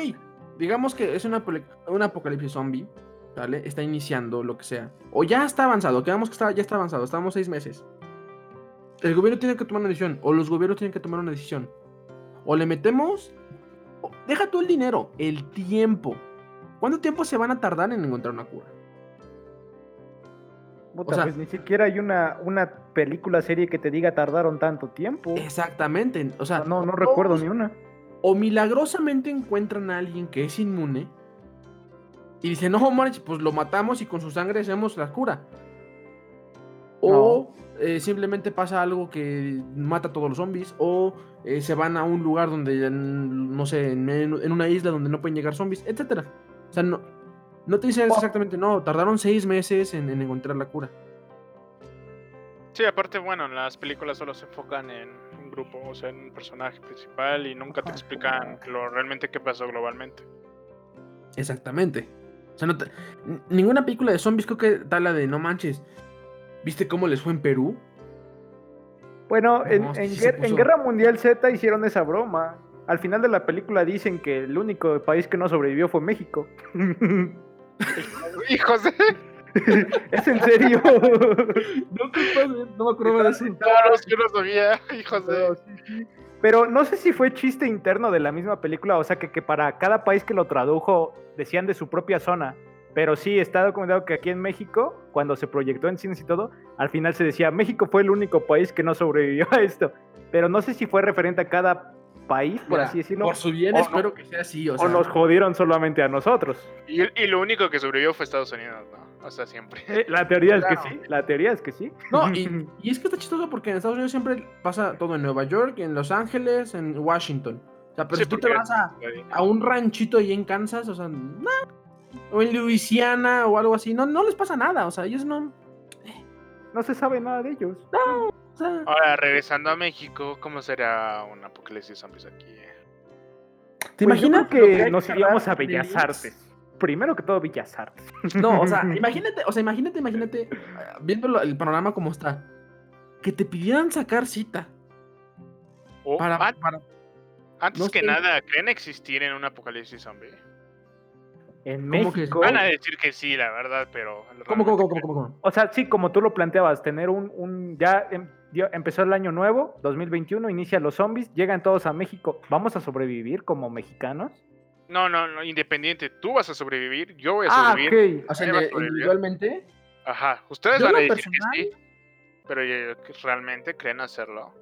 digamos que es una, un apocalipsis zombie, ¿vale? Está iniciando, lo que sea. O ya está avanzado, quedamos que está, ya está avanzado, estamos seis meses. El gobierno tiene que tomar una decisión, o los gobiernos tienen que tomar una decisión. O le metemos, deja tú el dinero, el tiempo. ¿Cuánto tiempo se van a tardar en encontrar una cura? Puta, sea- pues ni siquiera hay una, una película serie que te diga tardaron tanto tiempo. Exactamente, o sea, no, no recuerdo ni una. o milagrosamente encuentran a alguien que es inmune y dicen, no, manches, pues lo matamos y con su sangre hacemos la cura. O eh, simplemente pasa algo que mata a todos los zombies, o eh, se van a un lugar donde, no sé, en, en una isla donde no pueden llegar zombies, etcétera. O sea, no, no te dicen exactamente, no, tardaron seis meses en, en encontrar la cura. Sí, aparte, bueno, en las películas solo se enfocan en un grupo, o sea, en un personaje principal y nunca te explican lo realmente qué pasó globalmente. Exactamente. O sea, no te- ninguna película de zombies creo que da la de, no manches, ¿viste cómo les fue en Perú? Bueno, en, sí en Guerra Mundial Z hicieron esa broma. Al final de la película dicen que el único país que no sobrevivió fue México. ¡Hijos de... ¿Es en serio? No, no me acuerdo de eso. Claro, yo no sabía, hijos de... Pero no sé si fue chiste interno de la misma película, o sea, que, que para cada país que lo tradujo decían de su propia zona. Pero sí, está documentado que aquí en México, cuando se proyectó en cines y todo, al final se decía, México fue el único país que no sobrevivió a esto. Pero no sé si fue referente a cada país, por Mira, así decirlo, Por su bien o no- espero que sea así, o o, sea. nos jodieron solamente a nosotros. Y, y lo único que sobrevivió fue Estados Unidos, ¿no? O sea, siempre. Eh, La teoría es que sí, la teoría es que sí. No, y, y es que está chistoso porque en Estados Unidos siempre pasa todo en Nueva York, en Los Ángeles, en Washington. O sea, pero Sí, si tú te vas a, a un ranchito ahí en Kansas, o sea, no. O en Luisiana o algo así, no, no les pasa nada, o sea, ellos no. No se sabe nada de ellos. o sea, Ahora, regresando a México, ¿cómo será un apocalipsis zombies aquí? ¿Te Pues imaginas que nos iríamos a Bellas? Artes. Primero que todo, Bellas Artes. No, o sea, imagínate, o sea, imagínate, imagínate, eh, viendo el panorama como está, que te pidieran sacar cita O, para, an- para- antes no que sé. nada, ¿creen existir en un apocalipsis zombie? En ¿Cómo que México. Van a decir que sí, la verdad, pero... ¿Cómo, cómo, cómo, cómo, cómo? O sea, sí, como tú lo planteabas, tener un, un ya dio- empezó el año nuevo, 2021, inicia los zombies, llegan todos a México. ¿Vamos a sobrevivir como mexicanos? No, no, no, independiente. Tú vas a sobrevivir, yo voy a Ah, sobrevivir. ok. O sea, Ahí va a inde- sobrevivir. individualmente. Ajá, ustedes Yo van a decir que sí, pero realmente creen hacerlo.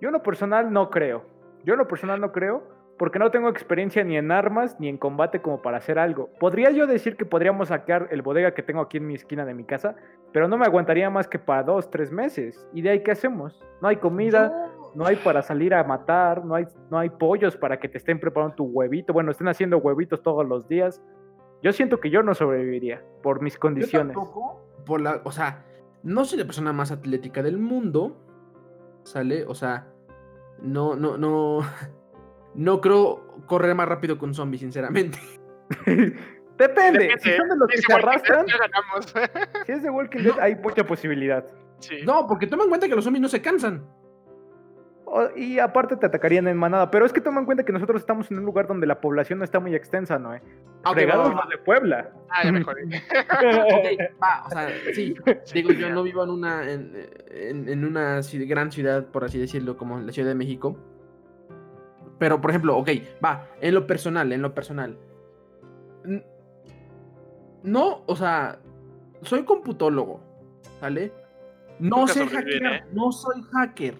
Yo en lo personal no creo. Yo en lo personal no creo, porque no tengo experiencia ni en armas ni en combate como para hacer algo. Podría yo decir que podríamos sacar el bodega que tengo aquí en mi esquina de mi casa, pero no me aguantaría más que para dos, tres meses. ¿Y de ahí qué hacemos? No hay comida, no hay para salir a matar, no hay, no hay pollos para que te estén preparando tu huevito. Bueno, estén haciendo huevitos todos los días. Yo siento que yo no sobreviviría por mis condiciones. Yo tampoco, por la, o sea, no soy la persona más atlética del mundo, ¿sale? O sea, no, no, no, no creo correr más rápido que un zombie, sinceramente. Depende, si son de los que se arrastran, si es de Walking Dead hay mucha posibilidad. Sí. No, porque toma en cuenta que los zombies no se cansan. Y aparte te atacarían en manada, pero es que toma en cuenta que nosotros estamos en un lugar donde la población no está muy extensa, ¿no? Eh? Ah, ok, Fregados va, va, los de Puebla. Ah, ya me jodí. Ok, va, o sea, sí, Sí, digo, yo no vivo en una, en, en- en una gran ciudad, por así decirlo, como la Ciudad de México. Pero, por ejemplo, ok, va, en lo personal, en lo personal. No, o sea, soy computólogo, ¿vale? No sobreviven, hackear, ¿eh? no soy hacker,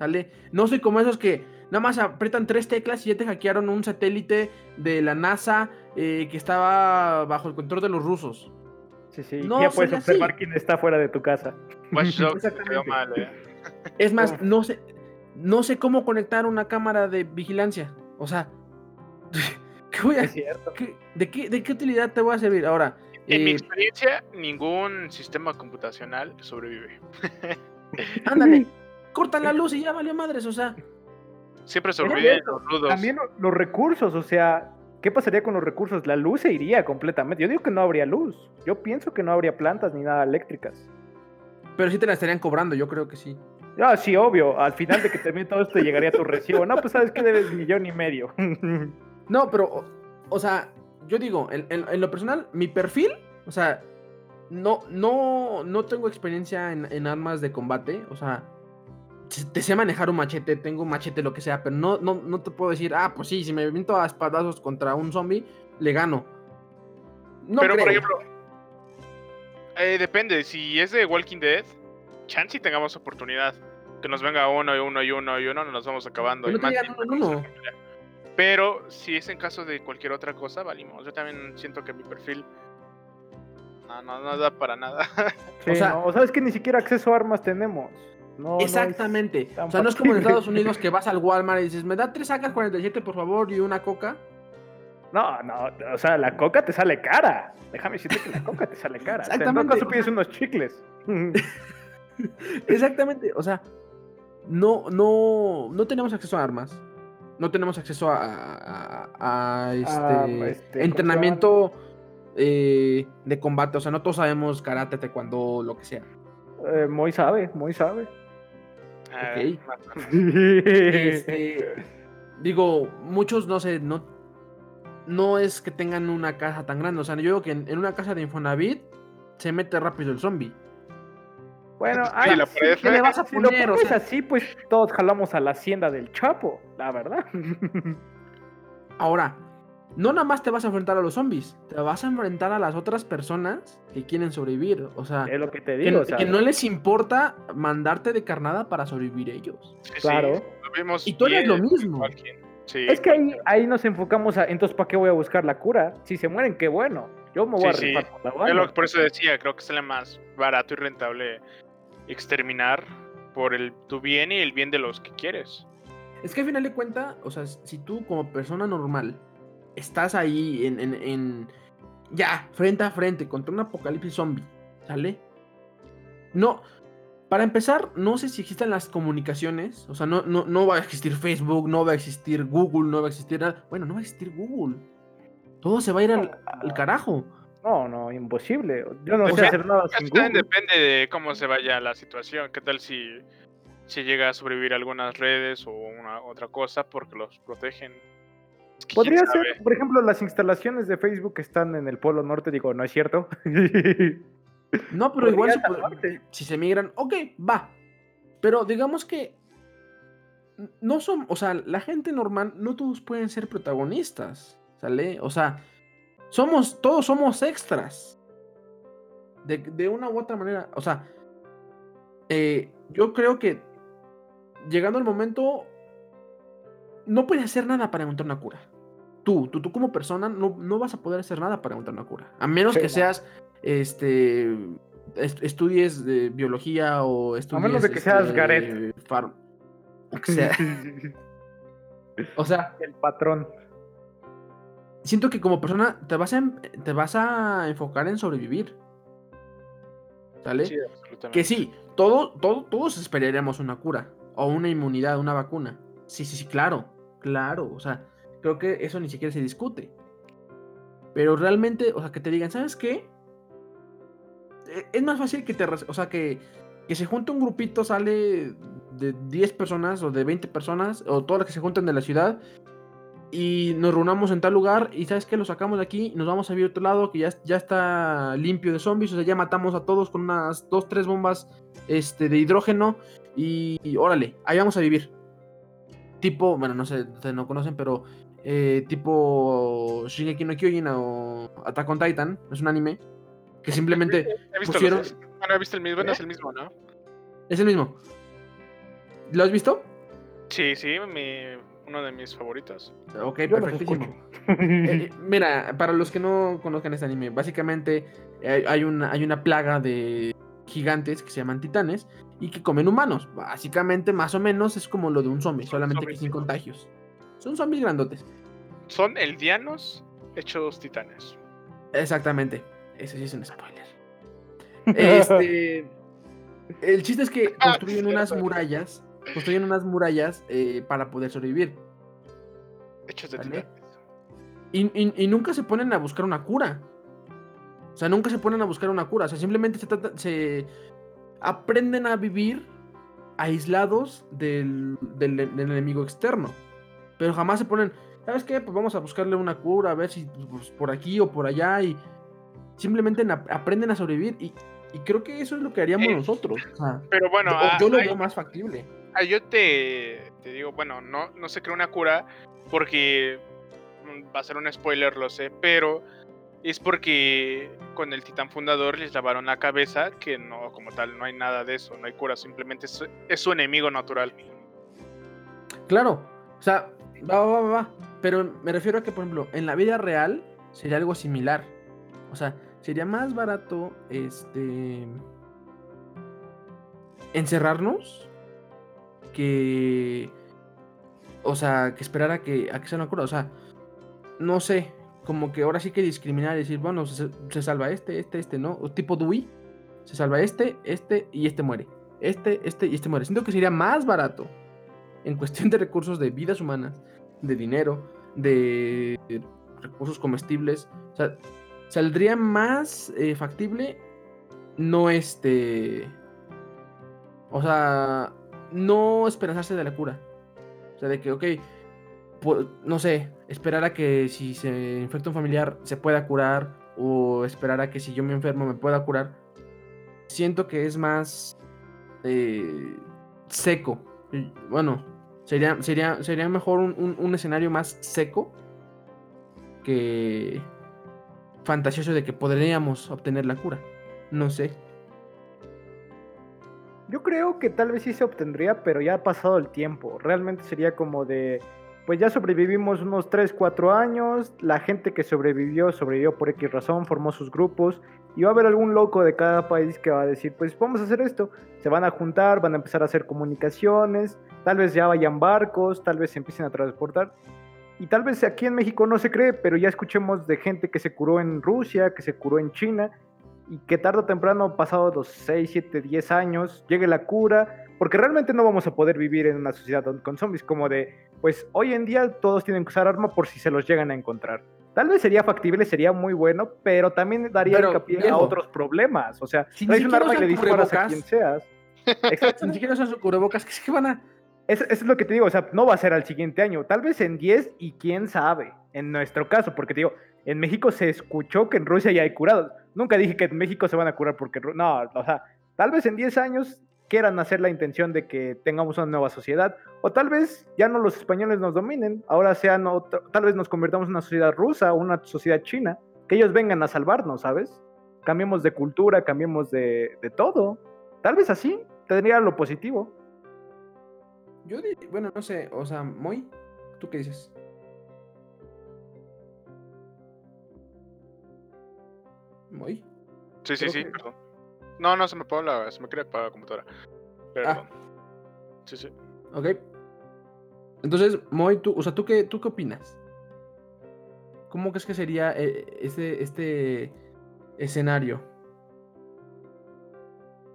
¿vale? No soy como esos que nada más apretan tres teclas y ya te hackearon un satélite de la NASA eh, que estaba bajo el control de los rusos. Sí, sí, No, ya puedes soy así. observar quién está fuera de tu casa. Mal, eh. Es más, no sé, no sé cómo conectar una cámara de vigilancia. O sea, ¿qué voy a, Es cierto. qué- de, qué, ¿de qué utilidad te voy a servir? Ahora, En mi eh, experiencia, ningún sistema computacional sobrevive. ándale, cortan la luz y ya valió madres. O sea, Siempre sobreviven los rudos. También lo- los recursos, o sea, ¿qué pasaría con los recursos? La luz se iría completamente. Yo digo que no habría luz. Yo pienso que no habría plantas ni nada eléctricas. pero sí te la estarían cobrando, yo creo que sí. Ah, sí, obvio. Al final de que termine todo esto llegaría tu recibo. No, pues sabes que debes millón y medio. No, pero, o, o sea, yo digo, en, en- en lo personal, mi perfil, o sea, no, no, no tengo experiencia en, en armas de combate, o sea, te sé manejar un machete, tengo un machete, lo que sea, pero no, no, no te puedo decir, ah, pues sí, si me viento a espadazos contra un zombie, le gano. No Pero, por ejemplo, eh, depende. Si es de Walking Dead, chance y tengamos oportunidad. Que nos venga uno y uno y uno y uno, nos vamos acabando. No y más uno. Pero si es en caso de cualquier otra cosa, valimos. Yo también siento que mi perfil no, no, no da para nada. Sí, O sea- no, o sabes que ni siquiera acceso a armas tenemos. No, Exactamente. o sea, no es como en. Estados Unidos que vas al Walmart y dices, me da tres sacas 47 por favor y una coca. No, no, o sea, la coca te sale cara. Déjame decirte que la coca te sale cara. O sea, en todo Exactamente, caso pides unos chicles. Exactamente, o sea, no, no, no tenemos acceso a armas, no tenemos acceso a, a- a- a, este, Ah, este, ¿cómo se entrenamiento eh, de combate, o sea, no todos sabemos karate, taekwondo, lo que sea. Eh, muy sabe, muy sabe. Eh, menos. Este, digo, muchos no sé, no, no es que tengan una casa tan grande, o sea, yo digo que en, en una casa de Infonavit se mete rápido el zombie. Bueno, Sí, ay, la sí, pared. ¿Qué le vas a si lo poner? O pones sea, así, pues todos jalamos a la hacienda del Chapo, la verdad. Ahora, no nada más te vas a enfrentar a los zombies, te vas a enfrentar a las otras personas que quieren sobrevivir. O sea, es lo que te que, digo. o sea, que no les importa mandarte de carnada para sobrevivir ellos. Sí, sí, Claro. lo vimos Y tú eres lo mismo. Sí. Es que ahí, ahí nos enfocamos a, entonces, ¿para qué voy a buscar la cura? Si se mueren, qué bueno. Yo me voy a rifar por la lo- por eso decía, creo que sale más barato y rentable exterminar por el tu bien y el bien de los que quieres. Es que al final de cuentas, o sea, si tú como persona normal estás ahí en, en- en- ya, frente a frente contra un apocalipsis zombie, ¿sale? No, para empezar, no sé si existen las comunicaciones, o sea, no, no, no va a existir Facebook, no va a existir Google, no va a existir nada. Bueno, no va a existir Google. Todo se va a ir al, al carajo. No, no, imposible. Yo no O sé sea, hacer nada sin Google. depende de cómo se vaya la situación. ¿Qué tal si, si llega a sobrevivir algunas redes o una otra cosa porque los protegen? Que Podría sabe. ser, por ejemplo, las instalaciones de Facebook están en el Polo Norte, digo, no es cierto. No, pero igual se puede- si se migran, ok, va. Pero digamos que no son, o sea, la gente normal, no todos pueden ser protagonistas, ¿sale? O sea, somos, todos somos extras. De, de una u otra manera. O sea, eh, yo creo que llegando el momento, no puedes hacer nada para encontrar una cura. Tú, tú, tú como persona, no, no vas a poder hacer nada para encontrar una cura. A menos Sí, que seas, este, est- estudies de biología o estudies... menos de que seas este, Gareth. far- o, sea, o sea, el patrón. Siento que como persona te vas a, em, te vas a enfocar en sobrevivir. ¿Sale? Sí, absolutamente. Que sí, todo, todo, todos esperaríamos una cura o una inmunidad, una vacuna. Sí, sí, sí, claro, claro. O sea, creo que eso ni siquiera se discute. Pero realmente, o sea, que te digan, ¿sabes qué? E- Es más fácil que te... O sea, que, que se junte un grupito, sale de 10 personas o de 20 personas, o todas las que se juntan de la ciudad, y nos reunamos en tal lugar, y ¿sabes qué? Lo sacamos de aquí, nos vamos a vivir a otro lado, que ya, ya está limpio de zombies, o sea, ya matamos a todos con unas 2, 3 bombas este, de hidrógeno, y, y órale, ahí vamos a vivir. Tipo, bueno, no sé, ustedes no conocen, pero eh, tipo Shingeki no Kyojin o Attack on Titan, es un anime que simplemente He visto pusieron- los dos. Bueno, he visto el mismo, ¿Eh? es el mismo, ¿no? es el mismo. ¿Lo has visto? Sí, sí, mi- uno de mis favoritos. Ok, Yo perfectísimo. Eh, mira, para los que no conozcan este anime, básicamente eh, hay una, hay una plaga de gigantes que se llaman titanes y que comen humanos. Básicamente, más o menos, es como lo de un zombie, solamente que sin sí. contagios. Son zombies grandotes. Son eldianos hechos titanes. Exactamente. Ese sí es un spoiler. Este. El chiste es que Ah, construyen unas murallas. Construyen unas murallas eh, para poder sobrevivir. Hechos de Vale. Y, y- y nunca se ponen a buscar una cura. O sea, nunca se ponen a buscar una cura. O sea, simplemente se, trata- se aprenden a vivir aislados del, del- del enemigo externo. Pero jamás se ponen, ¿sabes qué? Pues vamos a buscarle una cura, a ver si pues, por aquí o por allá. Y simplemente aprenden a sobrevivir. Y, y creo que eso es lo que haríamos Eh, nosotros. Pero bueno, yo, ah, yo lo hay- veo más factible. ah, yo te, te digo, bueno, no, no se crea una cura porque mm, va a ser un spoiler, lo sé, pero es porque con el titán fundador les lavaron la cabeza que no, como tal, no hay nada de eso, no hay cura, simplemente es, es su enemigo natural. Claro, o sea, va, va, va, va. Pero me refiero a que, por ejemplo, en la vida real sería algo similar. O sea, sería más barato este encerrarnos que o sea, que esperar a que a que sea una cura, o sea, no sé, como que ahora sí que discriminar y decir, bueno, se, salva este, este, este, ¿no? O tipo Dewey, se salva este, este y este muere. Este, este y este muere. Siento que sería más barato en cuestión de recursos de vidas humanas, de dinero, de recursos comestibles, o sea, saldría más eh, factible no este, o sea, no esperanzarse de la cura, o sea, de que, ok, no sé, esperar a que si se infecta un familiar se pueda curar o esperar a que si yo me enfermo me pueda curar, siento que es más eh, seco. Bueno, sería, sería, sería mejor un, un- un escenario más seco que fantasioso de que podríamos obtener la cura. No sé. Yo creo que tal vez sí se obtendría, pero ya ha pasado el tiempo. Realmente sería como de, pues ya sobrevivimos unos 3, 4 años, la gente que sobrevivió, sobrevivió por X razón, formó sus grupos, y va a haber algún loco de cada país que va a decir, pues vamos a hacer esto. Se van a juntar, van a empezar a hacer comunicaciones, tal vez ya vayan barcos, tal vez se empiecen a transportar. Y tal vez aquí en México no se cree, pero ya escuchemos de gente que se curó en Rusia, que se curó en China, y que tarde o temprano, pasado los 6, 7, 10 años, llegue la cura, porque realmente no vamos a poder vivir en una sociedad con zombies, como de, pues hoy en día todos tienen que usar arma por si se los llegan a encontrar. Tal vez sería factible, sería muy bueno, pero también daría Pero, hincapié a viejo, otros problemas. O sea, si traes un arma y le disparas a quien seas. Exacto. Ni siquiera usan su cubrebocas, que es que van a. Eso, es lo que te digo, o sea, no va a ser al siguiente año, tal vez en 10 y quién sabe, en nuestro caso, porque te digo, en México se escuchó que en Rusia ya hay curados. Nunca dije que en México se van a curar porque, no, o sea, tal vez en 10 años quieran hacer la intención de que tengamos una nueva sociedad, o tal vez ya no los españoles nos dominen, ahora sean, otra- tal vez nos convirtamos en una sociedad rusa o una sociedad china, que ellos vengan a salvarnos, ¿sabes? Cambiemos de cultura, cambiemos de, de todo. Tal vez así tendría lo positivo. Yo, di- bueno, no sé, o sea, Moy, ¿tú qué dices? Moy. Sí, sí, Creo sí, que- perdón. No, no, se me apagó la, se me quería apagar la computadora. Perdón. Sí, sí. Ok. Entonces, Moy, tú, o sea, ¿tú qué, tú qué opinas? ¿Cómo crees que sería eh, este, este escenario?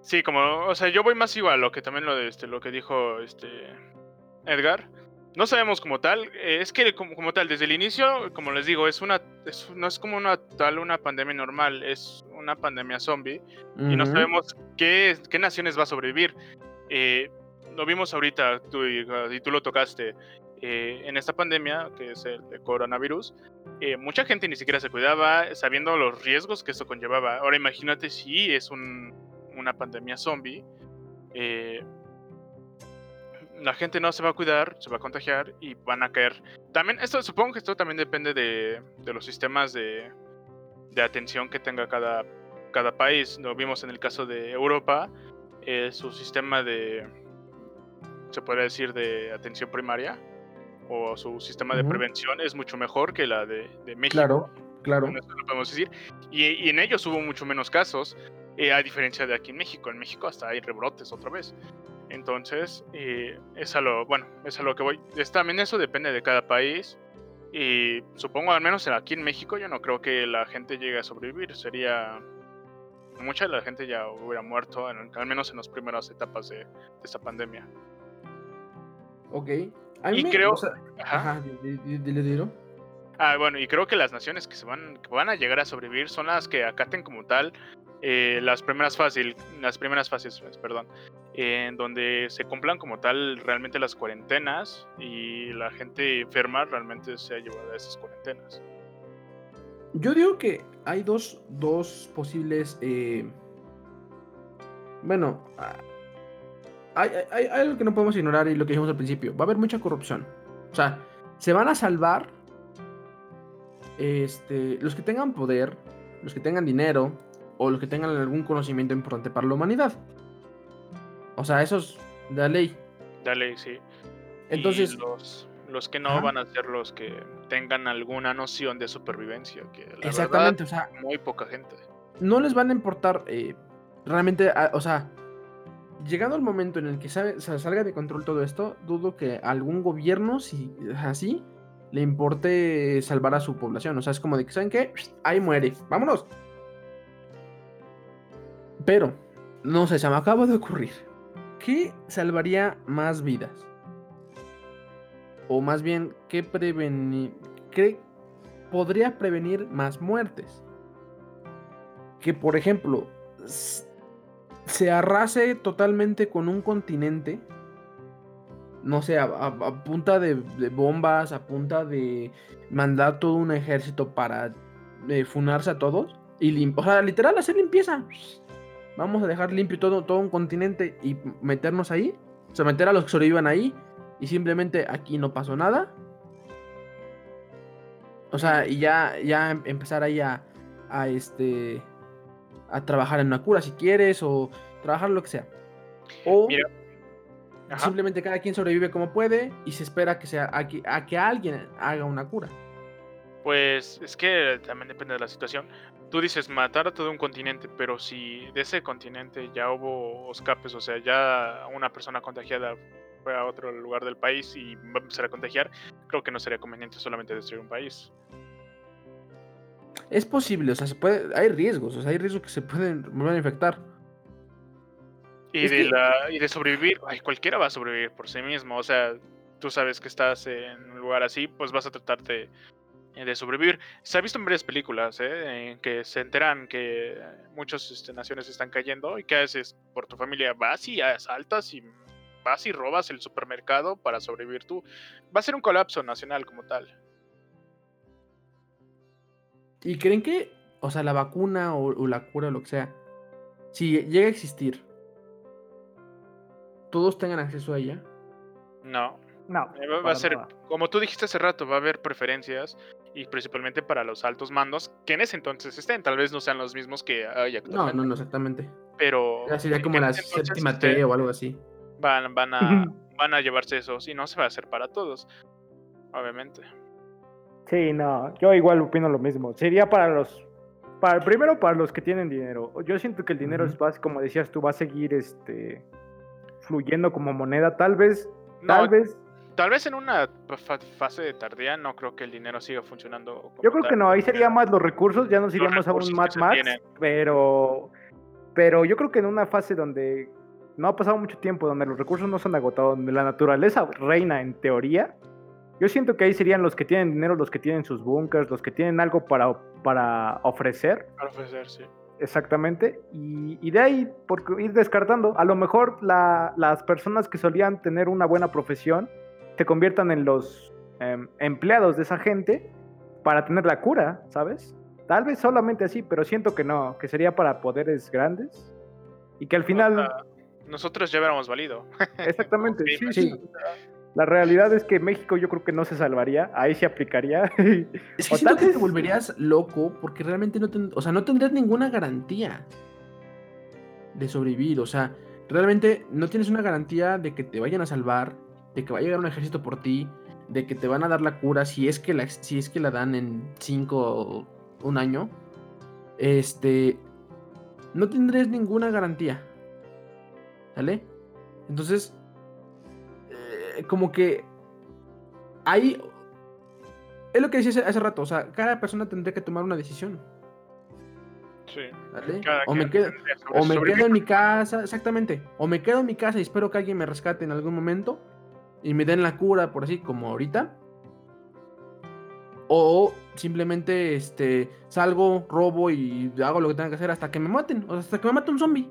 Sí, como, o sea, yo voy más igual a lo que también lo de este, lo que dijo este Edgar. No sabemos como tal, eh, es que como, como, tal, desde el inicio, como les digo, es una, no es como una tal una pandemia normal, es una pandemia zombie y no sabemos qué, qué naciones va a sobrevivir. Eh, lo vimos ahorita, tú y, tú lo tocaste, eh, en esta pandemia, que es el, coronavirus, mucha gente ni siquiera se cuidaba, sabiendo los riesgos que eso conllevaba. Ahora imagínate si es un, una pandemia zombie la gente no se va a cuidar, se va a contagiar y van a caer. También, esto supongo que esto también depende de, los sistemas de, atención que tenga cada, cada país. Lo vimos en el caso de Europa, eh, su sistema de, se podría decir, de atención primaria o su sistema de prevención es mucho mejor que la de, México. Claro, claro. lo podemos decir. Y, en ellos hubo mucho menos casos, eh, a diferencia de aquí en México. En México hasta hay rebrotes otra vez. Entonces, eh, es a lo, bueno, es a lo que voy. Es, también eso depende de cada país. Y supongo, al menos aquí en México, yo no creo que la gente llegue a sobrevivir. Sería. Mucha de la gente ya hubiera muerto, al menos en las primeras etapas de, esta pandemia. Ok. y creo. ajá, dile, Ah, bueno, y creo que las naciones que se van, que van a llegar a sobrevivir son las que acaten como tal eh, las primeras fases, las primeras fases, perdón, en donde se cumplan como tal realmente las cuarentenas y la gente enferma realmente sea llevada a esas cuarentenas. Yo digo que hay dos, dos posibles, eh, bueno, ah, hay, hay, hay algo que no podemos ignorar y lo que dijimos al principio, va a haber mucha corrupción. O sea, se van a salvar este, los que tengan poder, los que tengan dinero, o los que tengan algún conocimiento importante para la humanidad. O sea, eso es de la ley. De ley, sí. Entonces. los, los que no van a ser los que tengan alguna noción de supervivencia. Que la Exactamente, o sea. Muy poca gente. No les van a importar eh, realmente, o sea. Llegado el momento en el que salga de control todo esto, dudo que algún gobierno, si así, le importe salvar a su población. O sea, es como de que, ¿saben qué? Ahí muere. Vámonos. Pero, no sé, se me acaba de ocurrir. ¿Qué salvaría más vidas? O más bien, ¿qué prevenir? ¿Qué podría prevenir más muertes? Que, por ejemplo, se arrase totalmente con un continente. No sé, a, punta de, bombas, a punta de mandar todo un ejército para eh, funarse a todos. Y o sea, literal, hacer limpieza vamos a dejar limpio todo, todo un continente y meternos ahí, o sea, meter a los que sobrevivan ahí y simplemente aquí no pasó nada. O sea, y ya, ya empezar ahí a, a este a trabajar en una cura si quieres o trabajar lo que sea. O simplemente cada quien sobrevive como puede y se espera que sea a que alguien haga una cura. Pues es que también depende de la situación tú dices matar a todo un continente, pero si de ese continente ya hubo escapes, o sea, ya una persona contagiada fue a otro lugar del país y va a empezar a contagiar, creo que no sería conveniente solamente destruir un país. Es posible, o sea, se puede, hay riesgos, o sea, hay riesgos que se pueden volver a infectar. Y, de, la, y de sobrevivir, ay, cualquiera va a sobrevivir por sí mismo, o sea, tú sabes que estás en un lugar así, pues vas a tratar de eh, de sobrevivir. Se ha visto en varias películas ¿eh? en que se enteran que muchas este, naciones están cayendo y que haces por tu familia, vas y asaltas y vas y robas el supermercado para sobrevivir tú. Va a ser un colapso nacional como tal. ¿Y creen que, o sea, la vacuna o, la cura o lo que sea, si llega a existir, todos tengan acceso a ella? No. No. Eh, va, a ser, como tú dijiste hace rato, va a haber preferencias y principalmente para los altos mandos que en ese entonces estén. Tal vez no sean los mismos que hay actualmente. No, no, no, exactamente. Pero. Ya sería como la séptima T o algo así. Van, van, a, van a llevarse eso. Si no, se va a hacer para todos. Obviamente. Sí, no. Yo igual opino lo mismo. Sería para los. Para, primero para los que tienen dinero. Yo siento que el dinero es básico, como decías tú, va a seguir este fluyendo como moneda. Tal vez. tal vez tal vez en una fase tardía no creo que el dinero siga funcionando. Yo creo que no, ahí sería más los recursos, ya nos iríamos a un Mad Max, pero, pero yo creo que en una fase donde no ha pasado mucho tiempo, donde los recursos no son agotados, donde la naturaleza reina en teoría, yo siento que ahí serían los que tienen dinero, los que tienen sus bunkers, los que tienen algo para, para ofrecer. Para ofrecer, sí. Exactamente. Y, de ahí, por ir descartando, a lo mejor las personas que solían tener una buena profesión se conviertan en los em, empleados de esa gente para tener la cura, ¿sabes? Tal vez solamente así, pero siento que no, que sería para poderes grandes y que al final... nosotros ya hubiéramos valido. Exactamente, sí, sí. La realidad es que México yo creo que no se salvaría, ahí se aplicaría. Es que tal vez te volverías loco porque realmente no, o sea, no tendrías ninguna garantía de sobrevivir, o sea, realmente no tienes una garantía de que te vayan a salvar, de que va a llegar un ejército por ti, de que te van a dar la cura si es que la, si es que la dan en cinco o un año. Este, no tendrías ninguna garantía. ¿Sale? Entonces, como que ahí es lo que decía hace, rato, o sea, cada persona tendría que tomar una decisión. Sí. O me, quedo, o me quedo en mi casa, exactamente. O me quedo en mi casa y espero que alguien me rescate en algún momento y me den la cura, por así como ahorita. O simplemente este, salgo, robo y hago lo que tenga que hacer hasta que me maten. O hasta que me mate un zombie.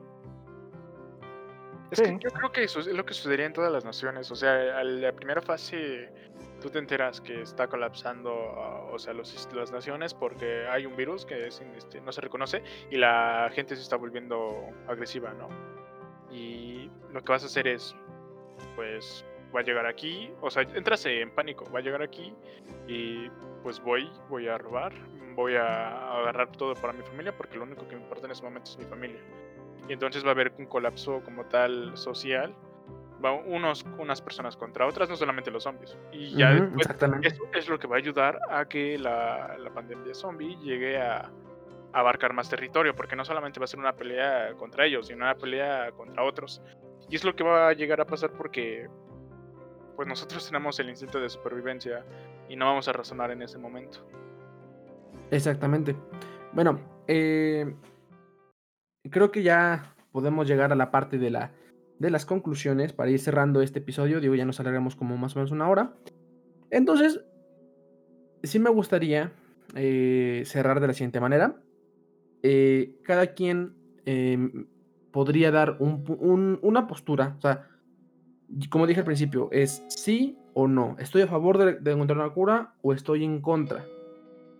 Es que yo creo que eso es lo que sucedería en todas las naciones. O sea, a la primera fase tú te enteras que está colapsando, o sea, los, las naciones porque hay un virus que este, no se reconoce y la gente se está volviendo agresiva, ¿no? Y lo que vas a hacer es, pues, va a llegar aquí, o sea, entras en pánico, va a llegar aquí y pues voy, voy a robar, voy a agarrar todo para mi familia porque lo único que me importa en ese momento es mi familia y entonces va a haber un colapso como tal social. Va unos, unas personas contra otras, no solamente los zombies. Y ya eso es lo que va a ayudar a que la, la pandemia zombie llegue a, abarcar más territorio, porque no solamente va a ser una pelea contra ellos, sino una pelea contra otros. Y es lo que va a llegar a pasar porque pues nosotros tenemos el instinto de supervivencia y no vamos a razonar en ese momento. Exactamente. Bueno, eh, creo que ya podemos llegar a la parte de, la, de las conclusiones para ir cerrando este episodio. Digo, ya nos alargamos como más o menos una hora. Entonces, sí me gustaría eh, cerrar de la siguiente manera. Eh, cada quien em, podría dar una postura. O sea, como dije al principio, es sí o no. ¿Estoy a favor de, encontrar una cura o estoy en contra?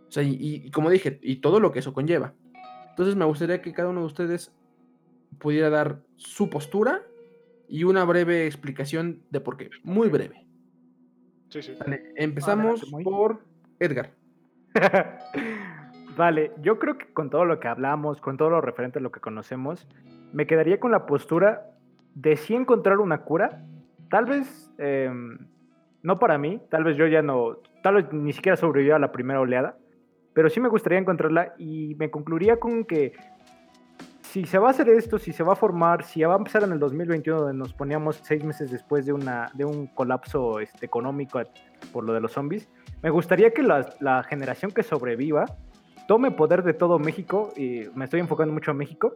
O sea, y como dije, y todo lo que eso conlleva. Entonces me gustaría que cada uno de ustedes pudiera dar su postura y una breve explicación de por qué. Muy breve. Sí, sí. empezamos por Edgar. vale, yo creo que con todo lo que hablamos, con todo lo referente a lo que conocemos, me quedaría con la postura de sí encontrar una cura. Tal vez, em, no para mí, tal vez yo ya no, tal vez ni siquiera sobrevivió a la primera oleada, pero sí me gustaría encontrarla y me concluiría con que si se va a hacer esto, si se va a formar, si va a empezar en el 2021, donde nos poníamos seis meses después de, una, de un colapso este, económico por lo de los zombies, me gustaría que la, la, generación que sobreviva tome poder de todo México, y me estoy enfocando mucho en México,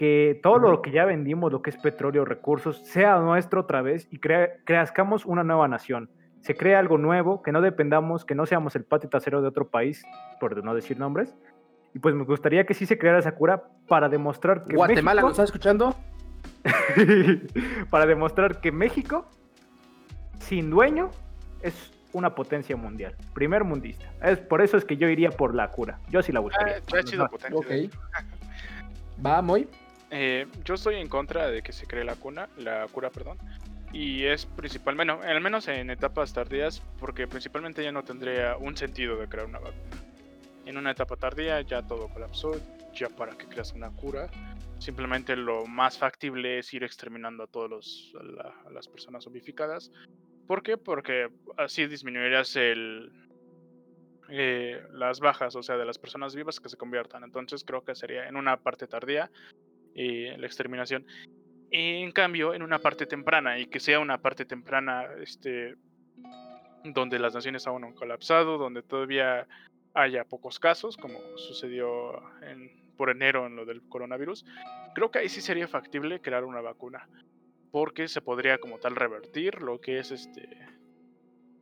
que todo lo que ya vendimos, lo que es petróleo, recursos, sea nuestro otra vez y crea, creazcamos una nueva nación se crea algo nuevo, que no dependamos, que no seamos el patio trasero de otro país, por no decir nombres. Y pues me gustaría que sí se creara esa cura para demostrar que. Guatemala, ¿nos estás escuchando? para demostrar que México, sin dueño, es una potencia mundial. Primer mundista. Es, por eso es que yo iría por la cura. Yo sí la buscaría. Ah, potencia. Va, muy. Eh, yo estoy en contra de que se cree la cuna, la cura, perdón. Y es principalmente, bueno, al menos en etapas tardías, porque principalmente ya no tendría un sentido de crear una vacuna. En una etapa tardía ya todo colapsó, ya para que creas una cura. Simplemente lo más factible es ir exterminando a todas las personas zombificadas. ¿Por qué? Porque así disminuirías el, eh, las bajas, o sea, de las personas vivas que se conviertan. Entonces creo que sería en una parte tardía y la exterminación en cambio, en una parte temprana y que sea una parte temprana este, donde las naciones aún no han colapsado, donde todavía haya pocos casos, como sucedió por enero en lo del coronavirus, creo que ahí sí sería factible crear una vacuna, porque se podría como tal revertir lo que es este,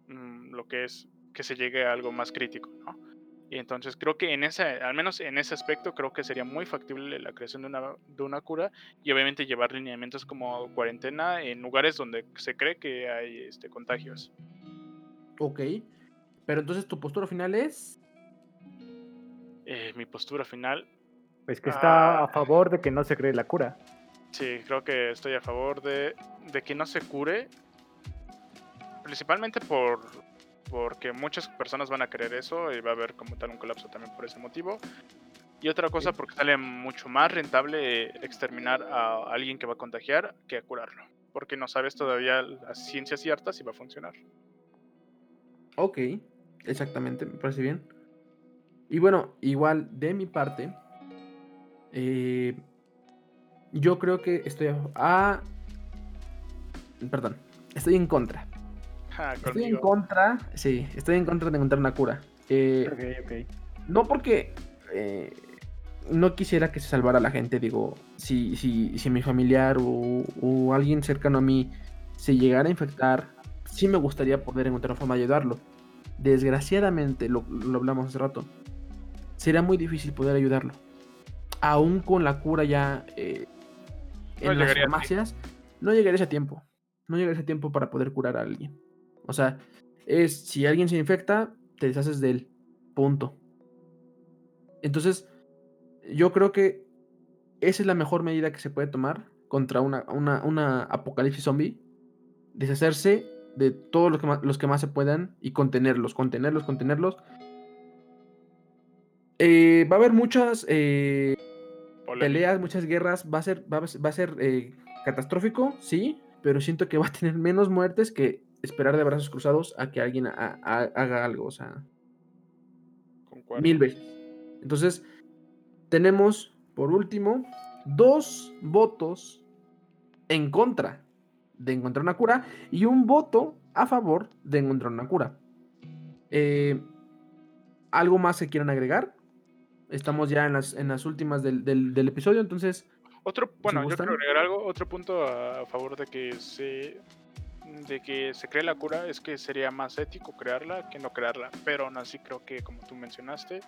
mm, lo que es que se llegue a algo más crítico, ¿no? Y entonces creo que en ese, al menos en ese aspecto, creo que sería muy factible la creación de una, de una cura y obviamente llevar lineamientos como cuarentena en lugares donde se cree que hay este, contagios. Ok, pero entonces tu postura final es... Eh, mi postura final... Es que está a ah. favor de que no se cree la cura. Sí, creo que estoy a favor de, de que no se cure, principalmente por porque muchas personas van a querer eso y va a haber como tal un colapso también por ese motivo. Y otra cosa porque sale mucho más rentable exterminar a alguien que va a contagiar que a curarlo, porque no sabes todavía las ciencias ciertas si va a funcionar. Ok, exactamente, me parece bien. Y bueno, igual de mi parte, eh, yo creo que estoy a... Perdón, estoy en contra estoy en contra, sí, estoy en contra de encontrar una cura. Eh, no porque eh, no quisiera que se salvara la gente, digo, si, si, si mi familiar o, alguien cercano a mí se llegara a infectar, sí me gustaría poder encontrar una forma de ayudarlo. Desgraciadamente, lo, hablamos hace rato, sería muy difícil poder ayudarlo. Aún con la cura ya eh, en las farmacias, no llegaría ese tiempo. No llegaría ese tiempo para poder curar a alguien. O sea, es si alguien se infecta, te deshaces de él. Punto. Entonces, yo creo que esa es la mejor medida que se puede tomar contra una, una, apocalipsis zombie. Deshacerse de todos los que, más, los que más se puedan y contenerlos, contenerlos, contenerlos. Eh, va a haber muchas eh, peleas, muchas guerras. Va a ser, va a, ser eh, catastrófico, sí, pero siento que va a tener menos muertes que esperar de brazos cruzados a que alguien haga algo, o sea, mil veces. Entonces, tenemos, por último, dos votos en contra de encontrar una cura y un voto a favor de encontrar una cura. Eh, ¿Algo más que quieran agregar? Estamos ya en las, en las últimas del, del, episodio, entonces... Otro, bueno, yo quiero agregar algo, otro punto a favor de que se de que se cree la cura es que sería más ético crearla que no crearla, pero aún así creo que como tú mencionaste,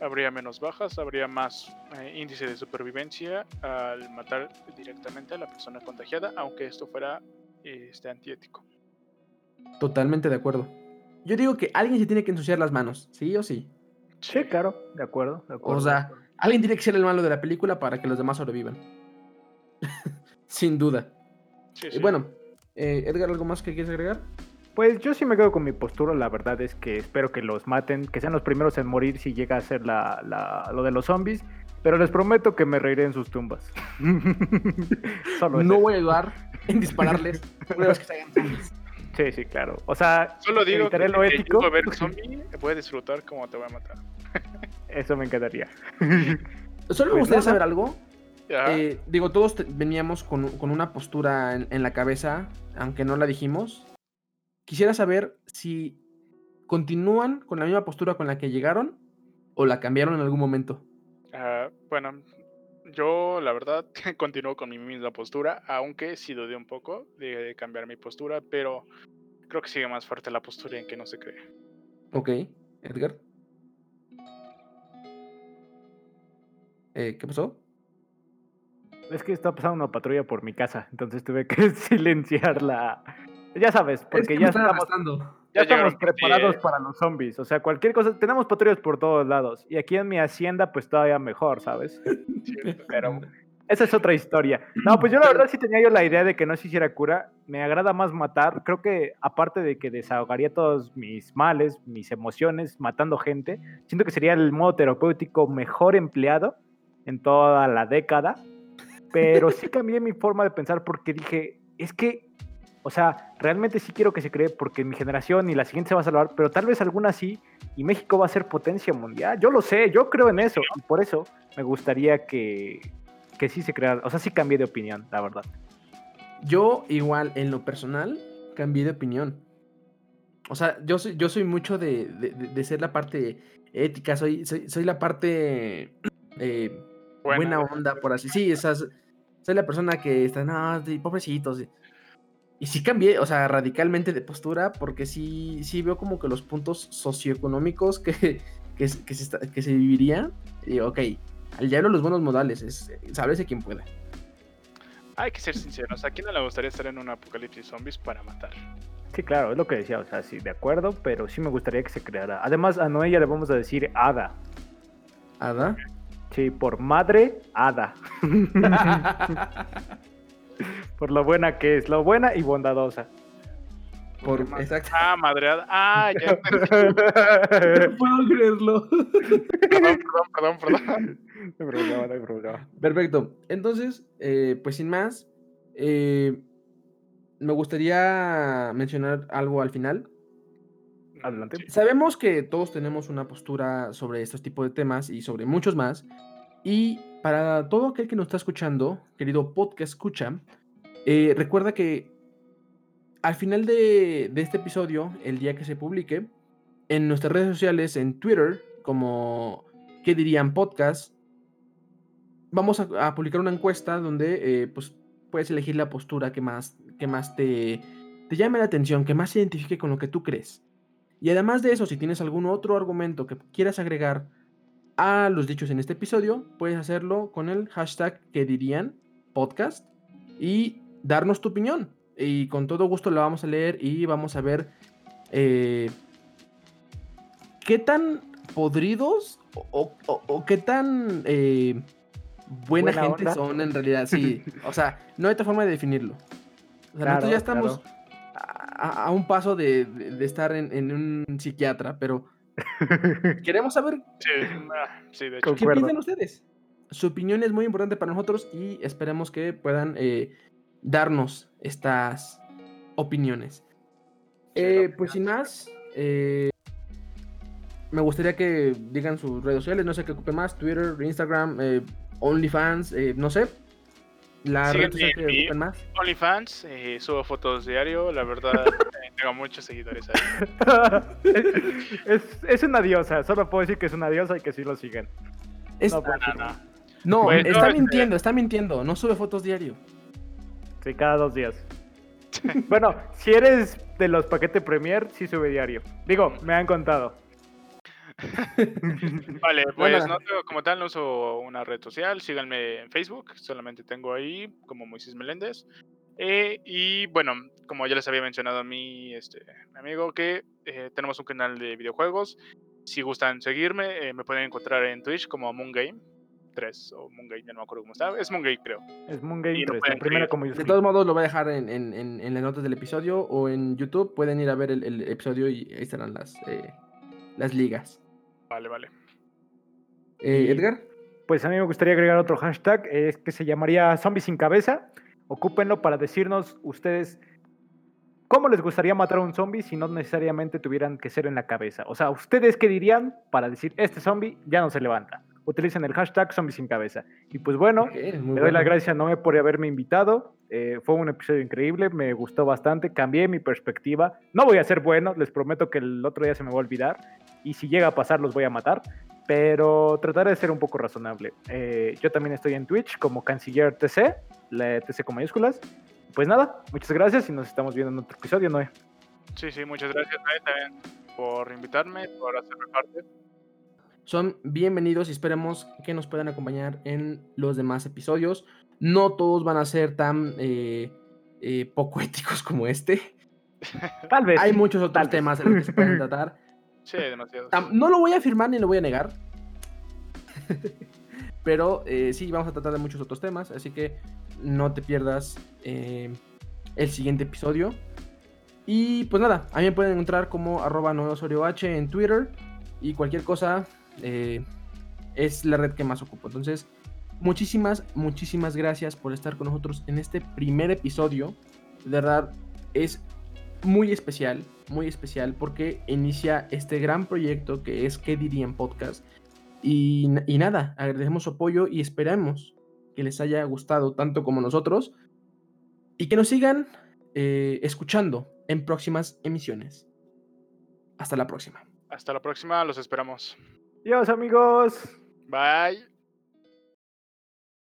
habría menos bajas, habría más eh, índice de supervivencia al matar directamente a la persona contagiada, aunque esto fuera este, antiético. Totalmente de acuerdo. Yo digo que alguien se tiene que ensuciar las manos, ¿sí o sí? Sí, claro, de acuerdo, de acuerdo. O sea, alguien tiene que ser el malo de la película para que los demás sobrevivan. Sin duda. Sí, sí. bueno, eh, Edgar, ¿algo más que quieres agregar? Pues yo sí me quedo con mi postura, la verdad es que espero que los maten, que sean los primeros en morir si llega a ser la, lo de los zombies, pero les prometo que me reiré en sus tumbas. no voy a ayudar en dispararles una vez que se hagan zombies. Sí, sí, claro. O sea, solo digo que lo ético. a ver zombie, voy a disfrutar como te voy a matar. Eso me encantaría. Solo me pues gustaría saber algo. Eh, digo, todos veníamos con, una postura en, la cabeza, aunque no la dijimos. Quisiera saber si continúan con la misma postura con la que llegaron o la cambiaron en algún momento. Ah, bueno, yo la verdad continúo con mi misma postura, aunque sí dudé un poco de cambiar mi postura, pero creo que sigue más fuerte la postura en que no se cree. Ok, Edgar. Eh, ¿Qué pasó? Es que está pasando una patrulla por mi casa, entonces tuve que silenciar la. Ya sabes, porque ya estamos, ya estamos preparados para los zombies. O sea, cualquier cosa. Tenemos patrullas por todos lados. Y aquí en mi hacienda, pues todavía mejor, ¿sabes? Pero esa es otra historia. No, pues yo la verdad sí tenía yo la idea de que no se hiciera cura. Me agrada más matar. Creo que aparte de que desahogaría todos mis males, mis emociones, matando gente, siento que sería el modo terapéutico mejor empleado en toda la década pero sí cambié mi forma de pensar porque dije, es que, o sea, realmente sí quiero que se cree porque mi generación y la siguiente se va a salvar, pero tal vez alguna sí y México va a ser potencia mundial. Yo lo sé, yo creo en eso y por eso me gustaría que, que sí se creara, o sea, sí cambié de opinión, la verdad. Yo igual, en lo personal, cambié de opinión. O sea, yo soy, yo soy mucho de, de, ser la parte ética, soy, soy, la parte eh, buena. onda, por así. Sí, esas, soy la persona que está, no, pobrecitos. Y sí cambié, o sea, radicalmente de postura, porque sí, sí veo como que los puntos socioeconómicos que, que, se, que se viviría. Y ok, al diablo los buenos modales, es saberse quién puede. Hay que ser sinceros, ¿a quién no le gustaría estar en un apocalipsis zombies para matar? Sí, claro, es lo que decía, o sea, sí, de acuerdo, pero sí me gustaría que se creara. Además, a Noé ya le vamos a decir Hada. ¿Hada? Sí, por madre, Hada. por lo buena que es, lo buena y bondadosa. Por, exacto. Ah, madreada. Ah, ya. no puedo creerlo. perdón, perdón, perdón, perdón. Perfecto. Entonces, eh, pues sin más, eh, me gustaría mencionar algo al final. Adelante. Sabemos que todos tenemos una postura sobre estos tipos de temas y sobre muchos más. Y para todo aquel que nos está escuchando, querido podcast escucha, eh, recuerda que al final de, este episodio, el día que se publique, en nuestras redes sociales, en Twitter, como ¿Qué dirían podcast? Vamos a, publicar una encuesta donde eh, pues, puedes elegir la postura que más, que más te, te llame la atención, que más se identifique con lo que tú crees. Y además de eso, si tienes algún otro argumento que quieras agregar a los dichos en este episodio, puedes hacerlo con el hashtag que dirían podcast y darnos tu opinión. Y con todo gusto la vamos a leer y vamos a ver eh, qué tan podridos o, qué tan eh, buena, gente son en realidad. Sí, o sea, no hay otra forma de definirlo. O sea, nosotros ya estamos a, un paso de, estar en, un psiquiatra, pero queremos saber ah, qué piensan ustedes. Su opinión es muy importante para nosotros y esperemos que puedan eh, darnos estas opiniones. Eh, pues sin más, eh, me gustaría que digan sus redes sociales, no sé qué ocupe más, Twitter, Instagram, eh, OnlyFans, no sé. La red social que ocupen más. OnlyFans, subo fotos diario, la verdad tengo muchos seguidores ahí. es, una diosa, solo puedo decir que es una diosa y que sí lo siguen. no, pues está este mintiendo, está mintiendo, no sube fotos diario. Sí, cada dos días. bueno, si eres de los paquetes Premier, sí sube diario. Digo, me han contado. vale, pues no tengo, como tal no uso una red social, síganme en Facebook, solamente tengo ahí como Moisés Meléndez. Eh, y bueno, como ya les había mencionado a mí, este, mi amigo, que eh, tenemos un canal de videojuegos. Si gustan seguirme, eh, me pueden encontrar en Twitch como Moon Game. 3 o Moongate, ya no me acuerdo cómo está. Es Moongate, creo. Es Moongate 3, la primera como De todos modos, lo voy a dejar en, en, en, las notas del episodio o en YouTube. Pueden ir a ver el, episodio y ahí estarán las, eh, las ligas. Vale, vale. Eh, Edgar. Pues a mí me gustaría agregar otro hashtag, es que se llamaría Zombies sin cabeza. Ocúpenlo para decirnos ustedes cómo les gustaría matar a un zombie si no necesariamente tuvieran que ser en la cabeza. O sea, ¿ustedes qué dirían para decir este zombie ya no se levanta? utilicen el hashtag zombies sin cabeza. Y pues bueno, le doy las gracias a Noé por haberme invitado. Eh, fue un episodio increíble, me gustó bastante, cambié mi perspectiva. No voy a ser bueno, les prometo que el otro día se me va a olvidar. Y si llega a pasar, los voy a matar. Pero trataré de ser un poco razonable. Eh, yo también estoy en Twitch como Canciller TC, la TC con mayúsculas. Pues nada, muchas gracias y nos estamos viendo en otro episodio, Noé. Sí, sí, muchas gracias, Noé, también por invitarme, por hacerme parte son bienvenidos y esperemos que nos puedan acompañar en los demás episodios. No todos van a ser tan eh, eh, poco éticos como este. Tal vez. Hay muchos otros temas en los que se pueden tratar. No lo voy a afirmar ni lo voy a negar. Pero eh, sí, vamos a tratar de muchos otros temas. Así que no te pierdas el siguiente episodio. Y pues nada, a mí me pueden encontrar como arroba H en Twitter. Y cualquier cosa, eh, es la red que más ocupo. Entonces, muchísimas, muchísimas gracias por estar con nosotros en este primer episodio. De verdad, es muy especial, muy especial porque inicia este gran proyecto que es ¿Qué dirían podcast? Y, nada, agradecemos su apoyo y esperamos que les haya gustado tanto como nosotros y que nos sigan eh, escuchando en próximas emisiones. Hasta la próxima. Hasta la próxima, los esperamos. Adiós amigos. Bye.